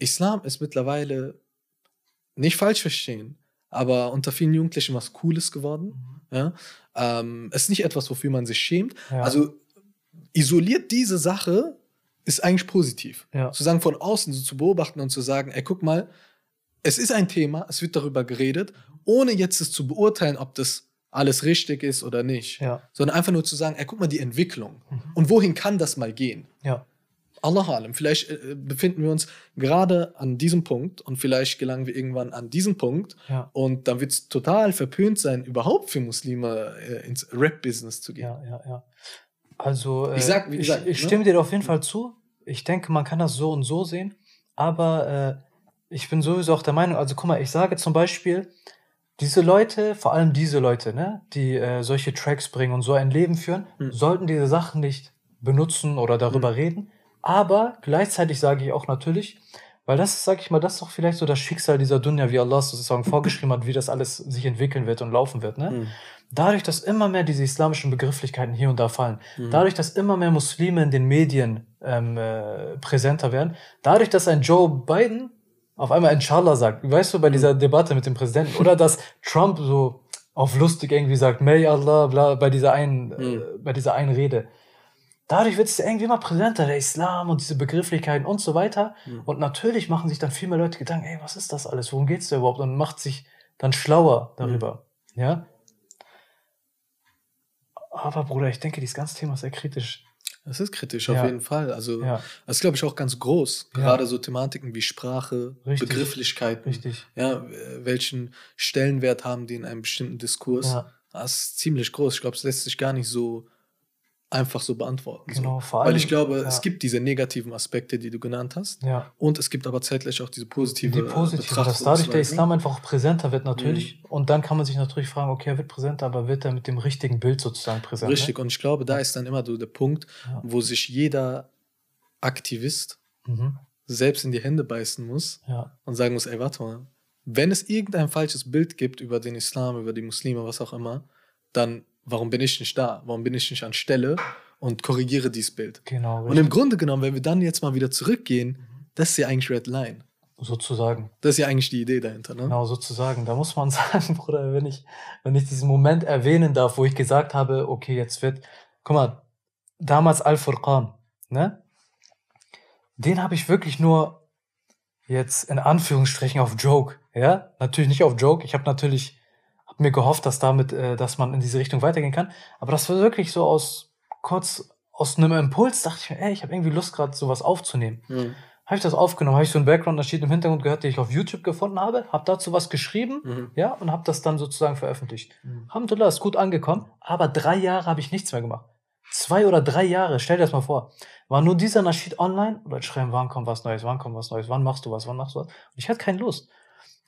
Islam ist mittlerweile nicht falsch verstehen, aber unter vielen Jugendlichen was Cooles geworden. Mhm. Ja? Ähm, es ist nicht etwas, wofür man sich schämt. Ja. Also isoliert diese Sache ist eigentlich positiv. Zu sagen, von außen so zu beobachten und zu sagen, ey, guck mal, es ist ein Thema, es wird darüber geredet, ohne jetzt es zu beurteilen, ob das alles richtig ist oder nicht, ja. sondern einfach nur zu sagen, ey, guck mal die Entwicklung mhm. und wohin kann das mal gehen? Ja. Allah alam, vielleicht äh, befinden wir uns gerade an diesem Punkt und vielleicht gelangen wir irgendwann an diesen Punkt ja. und dann wird es total verpönt sein, überhaupt für Muslime äh, ins Rap-Business zu gehen. Ja, ja, ja. Also äh, ich, sag, ich, gesagt, ich, ne? stimme dir auf jeden Fall zu. Ich denke, man kann das so und so sehen, aber äh, ich bin sowieso auch der Meinung, also guck mal, ich sage zum Beispiel, diese Leute, vor allem diese Leute, ne, die äh, solche Tracks bringen und so ein Leben führen, mhm. sollten diese Sachen nicht benutzen oder darüber mhm. reden. Aber gleichzeitig sage ich auch natürlich, weil das ist, sag ich mal, das ist doch vielleicht so das Schicksal dieser Dunja, wie Allah sozusagen vorgeschrieben hat, wie das alles sich entwickeln wird und laufen wird. Ne? Mhm. Dadurch, dass immer mehr diese islamischen Begrifflichkeiten hier und da fallen, mhm. dadurch, dass immer mehr Muslime in den Medien ähm, äh, präsenter werden, dadurch, dass ein Joe Biden auf einmal Inshallah sagt. Weißt du, bei dieser Debatte mit dem Präsidenten. Oder dass Trump so auf lustig irgendwie sagt, May Allah, bla, bei dieser einen, mhm. äh, bei dieser einen Rede. Dadurch wird es irgendwie immer präsenter, der Islam und diese Begrifflichkeiten und so weiter. Mhm. Und natürlich machen sich dann viel mehr Leute Gedanken, ey, was ist das alles? Worum geht's da überhaupt? Und macht sich dann schlauer darüber. Mhm. Ja? Aber Bruder, ich denke, dieses ganze Thema ist sehr kritisch. Das ist kritisch, auf ja. jeden Fall. Also, ja. das ist, glaube ich, auch ganz groß. Gerade ja. so Thematiken wie Sprache, Richtig. Begrifflichkeiten. Richtig. Ja, welchen Stellenwert haben die in einem bestimmten Diskurs? Das ist ziemlich groß. Ich glaube, es lässt sich gar nicht so einfach so beantworten. Genau, so. vor allem, Weil ich glaube, ja. es gibt diese negativen Aspekte, die du genannt hast. Ja. Und es gibt aber zeitgleich auch diese positive Die positive, dass dadurch der Islam einfach auch präsenter wird natürlich. Mhm. Und dann kann man sich natürlich fragen, okay, er wird präsenter, aber wird er mit dem richtigen Bild sozusagen präsent? Richtig, und ich glaube, da ist dann immer so der Punkt, ja. wo sich jeder Aktivist mhm. selbst in die Hände beißen muss und sagen muss, ey, warte mal, wenn es irgendein falsches Bild gibt über den Islam, über die Muslime, was auch immer, dann warum bin ich nicht da? Warum bin ich nicht an Stelle und korrigiere dieses Bild? Genau. Richtig. Und im Grunde genommen, wenn wir dann jetzt mal wieder zurückgehen, das ist ja eigentlich Red Line. Sozusagen. Das ist ja eigentlich die Idee dahinter, ne? Genau, sozusagen. Da muss man sagen, Bruder, wenn ich, wenn ich diesen Moment erwähnen darf, wo ich gesagt habe, okay, jetzt wird, guck mal, damals Al-Furqan, ne? Den habe ich wirklich nur jetzt in Anführungsstrichen auf Joke, ja? Natürlich nicht auf Joke. Ich habe natürlich hab mir gehofft, dass damit, äh, dass man in diese Richtung weitergehen kann. Aber das war wirklich so aus kurz aus einem Impuls dachte ich mir, ey, ich habe irgendwie Lust gerade sowas aufzunehmen. Mhm. Habe ich das aufgenommen, habe ich so einen Background, da steht im Hintergrund gehört, den ich auf YouTube gefunden habe, habe dazu was geschrieben, mhm. ja, und habe das dann sozusagen veröffentlicht. Mhm. Alhamdulillah, ist gut angekommen, aber drei Jahre habe ich nichts mehr gemacht. Zwei oder drei Jahre, stell dir das mal vor. War nur dieser Nasheed online oder schreiben, wann kommt was Neues, wann kommt was Neues, wann machst du was, wann machst du was. Und ich hatte keine Lust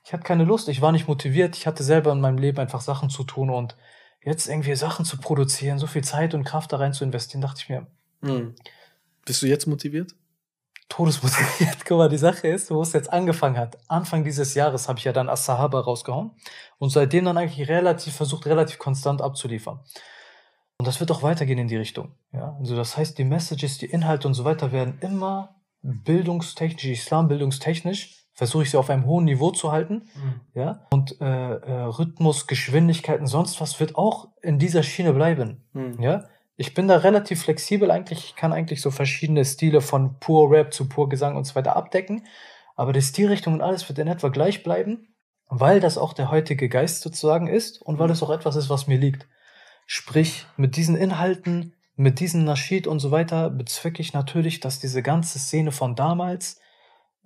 ich hatte keine Lust, ich war nicht motiviert, ich hatte selber in meinem Leben einfach Sachen zu tun und jetzt irgendwie Sachen zu produzieren, so viel Zeit und Kraft da rein zu investieren, dachte ich mir. Hm. Bist du jetzt motiviert? Todesmotiviert. Guck mal, die Sache ist, wo es jetzt angefangen hat. Anfang dieses Jahres habe ich ja dann As-Sahaba rausgehauen und seitdem dann eigentlich relativ versucht, relativ konstant abzuliefern. Und das wird auch weitergehen in die Richtung. Ja? Also das heißt, die Messages, die Inhalte und so weiter werden immer bildungstechnisch, islambildungstechnisch, versuche ich sie auf einem hohen Niveau zu halten. Mhm. Ja? Und äh, äh, Rhythmus, Geschwindigkeiten, sonst was wird auch in dieser Schiene bleiben. Mhm. Ja? Ich bin da relativ flexibel eigentlich. Ich kann eigentlich so verschiedene Stile von pur Rap zu pur Gesang und so weiter abdecken. Aber die Stilrichtung und alles wird in etwa gleich bleiben, weil das auch der heutige Geist sozusagen ist und weil es auch etwas ist, was mir liegt. Sprich, mit diesen Inhalten, mit diesem Naschid und so weiter bezwecke ich natürlich, dass diese ganze Szene von damals,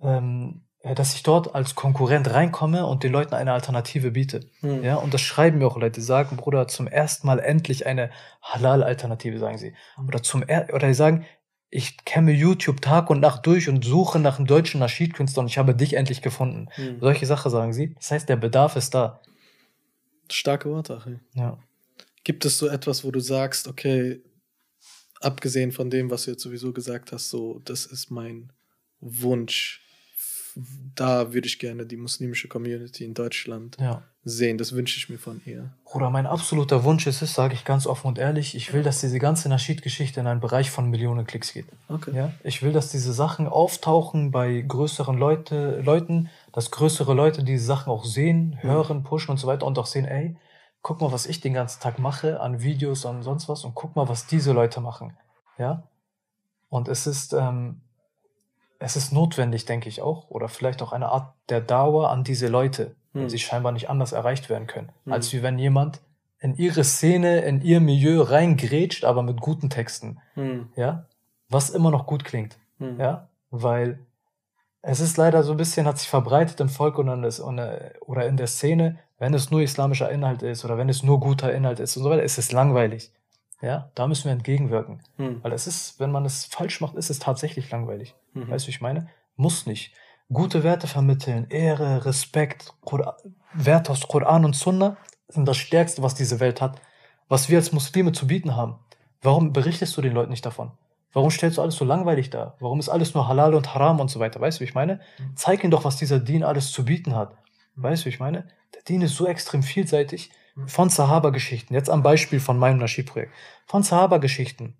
ähm, dass ich dort als Konkurrent reinkomme und den Leuten eine Alternative biete. Hm. Ja, und das schreiben mir auch Leute, die sagen, Bruder, zum ersten Mal endlich eine Halal-Alternative, sagen sie. Hm. Oder zum er oder die sagen, ich kämme YouTube Tag und Nacht durch und suche nach einem deutschen Naschid-Künstler und ich habe dich endlich gefunden. Hm. Solche Sachen sagen sie. Das heißt, der Bedarf ist da. Starke Worte, Achim. Ja. Gibt es so etwas, wo du sagst, okay, abgesehen von dem, was du jetzt sowieso gesagt hast, so, das ist mein Wunsch. Da würde ich gerne die muslimische Community in Deutschland ja. sehen. Das wünsche ich mir von ihr. Bruder, mein absoluter Wunsch ist es, sage ich ganz offen und ehrlich, ich will, dass diese ganze Naschid-Geschichte in einen Bereich von Millionen Klicks geht. Okay. Ja? Ich will, dass diese Sachen auftauchen bei größeren Leute, Leuten, dass größere Leute diese Sachen auch sehen, hören, pushen und so weiter und auch sehen, ey, guck mal, was ich den ganzen Tag mache an Videos und sonst was und guck mal, was diese Leute machen. Ja? Und es ist, ähm, es ist notwendig, denke ich auch, oder vielleicht auch eine Art der Dauer an diese Leute, hm. weil sie scheinbar nicht anders erreicht werden können, hm. als wie wenn jemand in ihre Szene, in ihr Milieu reingrätscht, aber mit guten Texten. Hm. Ja? Was immer noch gut klingt. Hm. Ja? Weil es ist leider so ein bisschen, hat sich verbreitet im Volk und in das, oder in der Szene, wenn es nur islamischer Inhalt ist oder wenn es nur guter Inhalt ist und so weiter, ist es langweilig. Ja, da müssen wir entgegenwirken. Hm. Weil es ist, wenn man es falsch macht, ist es tatsächlich langweilig. Mhm. Weißt du, wie ich meine? Muss nicht. Gute Werte vermitteln, Ehre, Respekt, Werte aus Koran und Sunna sind das Stärkste, was diese Welt hat. Was wir als Muslime zu bieten haben. Warum berichtest du den Leuten nicht davon? Warum stellst du alles so langweilig dar? Warum ist alles nur Halal und Haram und so weiter? Weißt du, wie ich meine? Mhm. Zeig ihnen doch, was dieser Dien alles zu bieten hat. Weißt du, wie ich meine? Der Dien ist so extrem vielseitig. Von Sahaba-Geschichten, jetzt am Beispiel von meinem Nasheed-Projekt. Von Sahaba-Geschichten.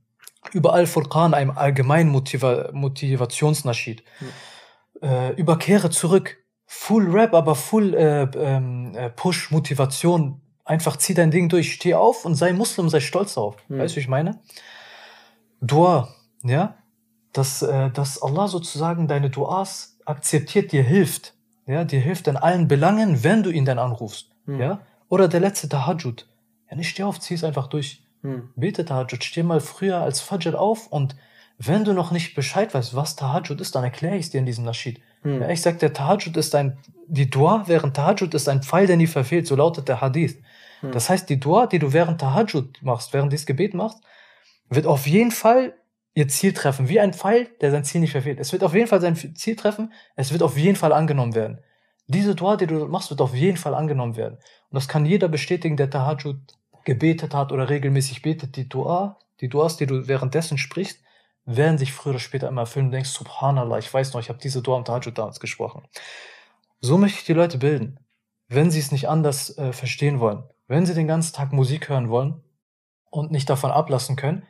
Über Al-Furqan, einem allgemeinen Motiva Motivationsnaschid. Mhm. Äh, über Kehre zurück. Full Rap, aber Full äh, ähm, äh, Push, Motivation. Einfach zieh dein Ding durch. Steh auf und sei Muslim, sei stolz darauf. Mhm. Weißt du, ich meine? Dua, ja? Dass, äh, dass Allah sozusagen deine Duas akzeptiert, dir hilft ja, dir hilft in allen Belangen, wenn du ihn dann anrufst, hm. ja. Oder der letzte Tahajjud. Ja, nicht steh auf, zieh es einfach durch. Hm. Bete Tahajjud, steh mal früher als Fajr auf und wenn du noch nicht Bescheid weißt, was Tahajjud ist, dann erkläre ich es dir in diesem Naschid. Hm. Ja, ich sag, der Tahajjud ist ein, die Dua während Tahajjud ist ein Pfeil, der nie verfehlt, so lautet der Hadith. Hm. Das heißt, die Dua, die du während Tahajjud machst, während dieses Gebet machst, wird auf jeden Fall ihr Ziel treffen, wie ein Pfeil, der sein Ziel nicht verfehlt. Es wird auf jeden Fall sein Ziel treffen, es wird auf jeden Fall angenommen werden. Diese Dua, die du machst, wird auf jeden Fall angenommen werden. Und das kann jeder bestätigen, der Tahajjud gebetet hat oder regelmäßig betet. Die Dua, die Duas, die du währenddessen sprichst, werden sich früher oder später immer erfüllen. Du denkst, Subhanallah, ich weiß noch, ich habe diese Dua am Tahajjud damals gesprochen. So möchte ich die Leute bilden. Wenn sie es nicht anders äh, verstehen wollen, wenn sie den ganzen Tag Musik hören wollen und nicht davon ablassen können,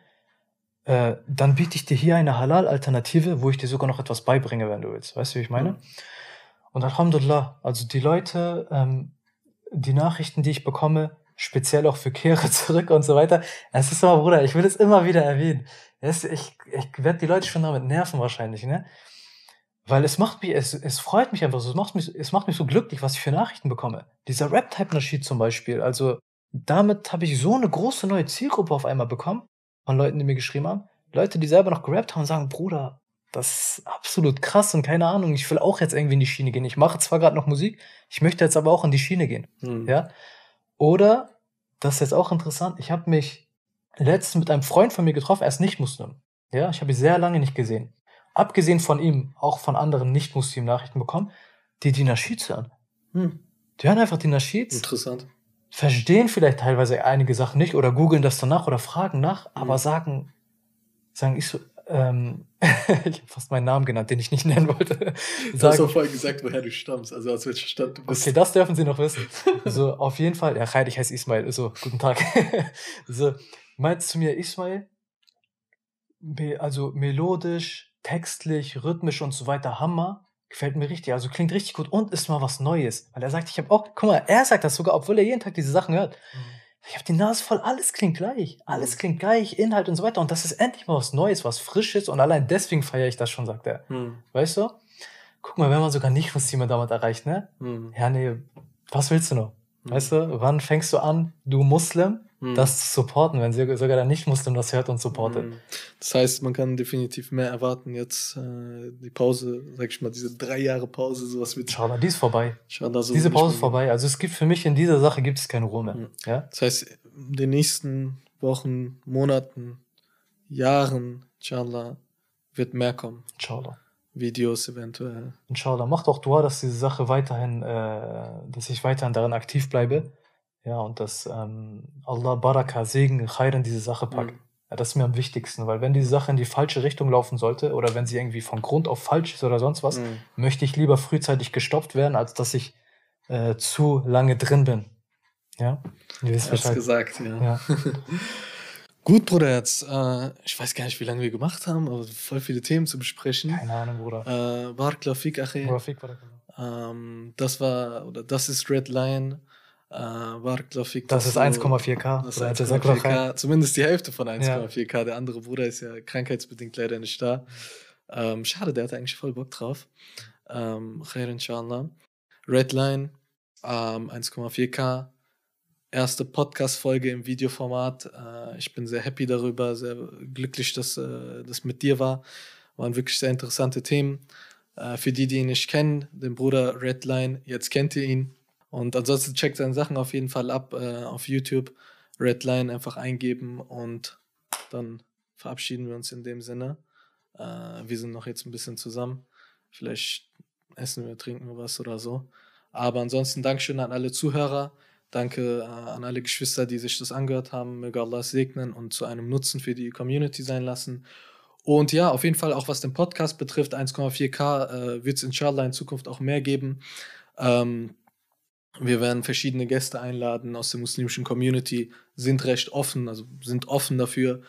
äh, dann biete ich dir hier eine Halal-Alternative, wo ich dir sogar noch etwas beibringe, wenn du willst. Weißt du, wie ich meine? Mhm. Und Alhamdulillah, also die Leute, ähm, die Nachrichten, die ich bekomme, speziell auch für Kehre zurück und so weiter, es ist immer, Bruder, ich will es immer wieder erwähnen. Es, ich ich werde die Leute schon damit nerven wahrscheinlich, ne? Weil es macht mich, es, es freut mich einfach so, es macht mich, es macht mich so glücklich, was ich für Nachrichten bekomme. Dieser Rap-Type-Nasheed zum Beispiel, also damit habe ich so eine große neue Zielgruppe auf einmal bekommen von Leuten, die mir geschrieben haben. Leute, die selber noch gerappt haben, sagen, Bruder, das ist absolut krass und keine Ahnung, ich will auch jetzt irgendwie in die Schiene gehen. Ich mache zwar gerade noch Musik, ich möchte jetzt aber auch in die Schiene gehen. Hm. Ja? Oder, das ist jetzt auch interessant, ich habe mich letztens mit einem Freund von mir getroffen, er ist nicht Muslim. Ja, ich habe ihn sehr lange nicht gesehen. Abgesehen von ihm, auch von anderen Nicht-Muslim-Nachrichten bekommen, die die Nasheeds hören. Hm. Die hören einfach die Nasheeds. Interessant verstehen vielleicht teilweise einige Sachen nicht oder googeln das danach oder fragen nach, aber mhm. sagen, sagen ich so, ähm, ich habe fast meinen Namen genannt, den ich nicht nennen wollte. Du hast auch vorhin gesagt, woher du stammst, also aus welcher Stadt du bist. Okay, das dürfen sie noch wissen. so, auf jeden Fall, ja, Reid, ich heiße Ismail, so, guten Tag. so, meinte zu mir, Ismail, also melodisch, textlich, rhythmisch und so weiter, Hammer. Gefällt mir richtig, also klingt richtig gut und ist mal was Neues. Weil er sagt, ich habe auch, guck mal, er sagt das sogar, obwohl er jeden Tag diese Sachen hört. Mhm. Ich habe die Nase voll, alles klingt gleich. Alles mhm. klingt gleich, Inhalt und so weiter. Und das ist endlich mal was Neues, was Frisches. Und allein deswegen feiere ich das schon, sagt er. Mhm. Weißt du? Guck mal, wenn man sogar nicht was jemand damit erreicht, ne? Mhm. Ja, nee, was willst du noch? Mhm. Weißt du, wann fängst du an, du Muslim, hm. das zu supporten, wenn sogar der Nicht-Muslim das hört und supportet. Hm. Das heißt, man kann definitiv mehr erwarten jetzt. Äh, die Pause, sag ich mal, diese drei Jahre Pause, sowas wird. Schau die ist vorbei. Schau so diese Pause ist vorbei. Also es gibt für mich in dieser Sache gibt es keine Ruhe mehr. Hm. Ja? Das heißt, in den nächsten Wochen, Monaten, Jahren, inshallah, wird mehr kommen. Inshallah. Videos eventuell. Inshallah. Mach doch Dua, dass diese Sache weiterhin, äh, dass ich weiterhin daran aktiv bleibe. Ja, und dass ähm, Allah Baraka, Segen, Khair in diese Sache packt. Mhm. Ja, das ist mir am wichtigsten, weil wenn diese Sache in die falsche Richtung laufen sollte oder wenn sie irgendwie von Grund auf falsch ist oder sonst was, mhm. möchte ich lieber frühzeitig gestoppt werden, als dass ich äh, zu lange drin bin. Ja, ihr wisst Bescheid. gesagt, ja. ja. Gut, Bruder, jetzt, äh, ich weiß gar nicht, wie lange wir gemacht haben, aber voll viele Themen zu besprechen. Keine Ahnung, Bruder. Äh, Barak Fik, Achi. Ähm, das war, oder das ist Red Lion. Äh, Barak Fik. Das, das ist 1,4K. Das ist 1,4K. Zumindest die Hälfte von 1,4K. Ja. Der andere Bruder ist ja krankheitsbedingt leider nicht da. Ähm, schade, der hatte eigentlich voll Bock drauf. Ähm, Khair inshallah. Red Line, ähm, 1,4K erste Podcast-Folge im Videoformat. Äh, ich bin sehr happy darüber, sehr glücklich, dass äh, das mit dir war. Waren wirklich sehr interessante Themen. Äh, für die, die ihn nicht kennen, den Bruder Redline, jetzt kennt ihr ihn. Und ansonsten checkt seine Sachen auf jeden Fall ab auf YouTube. Redline einfach eingeben und dann verabschieden wir uns in dem Sinne. wir sind noch jetzt ein bisschen zusammen. Vielleicht essen wir, trinken wir was oder so. Aber ansonsten Dankeschön an alle Zuhörer. Danke äh, an alle Geschwister, die sich das angehört haben. Möge Allah segnen und zu einem Nutzen für die Community sein lassen. Und ja, auf jeden Fall auch was den Podcast betrifft, 1,4K äh, wird es inshallah in Zukunft auch mehr geben. Ähm, wir werden verschiedene Gäste einladen aus der muslimischen Community, sind recht offen, also sind offen dafür.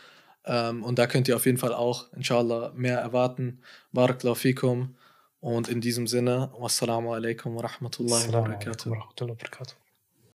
Ähm, und da könnt ihr auf jeden Fall auch, inshallah, mehr erwarten. Barakallahu fikum. Und in diesem Sinne, wassalamu alaikum wa rahmatullahi wa barakatuh.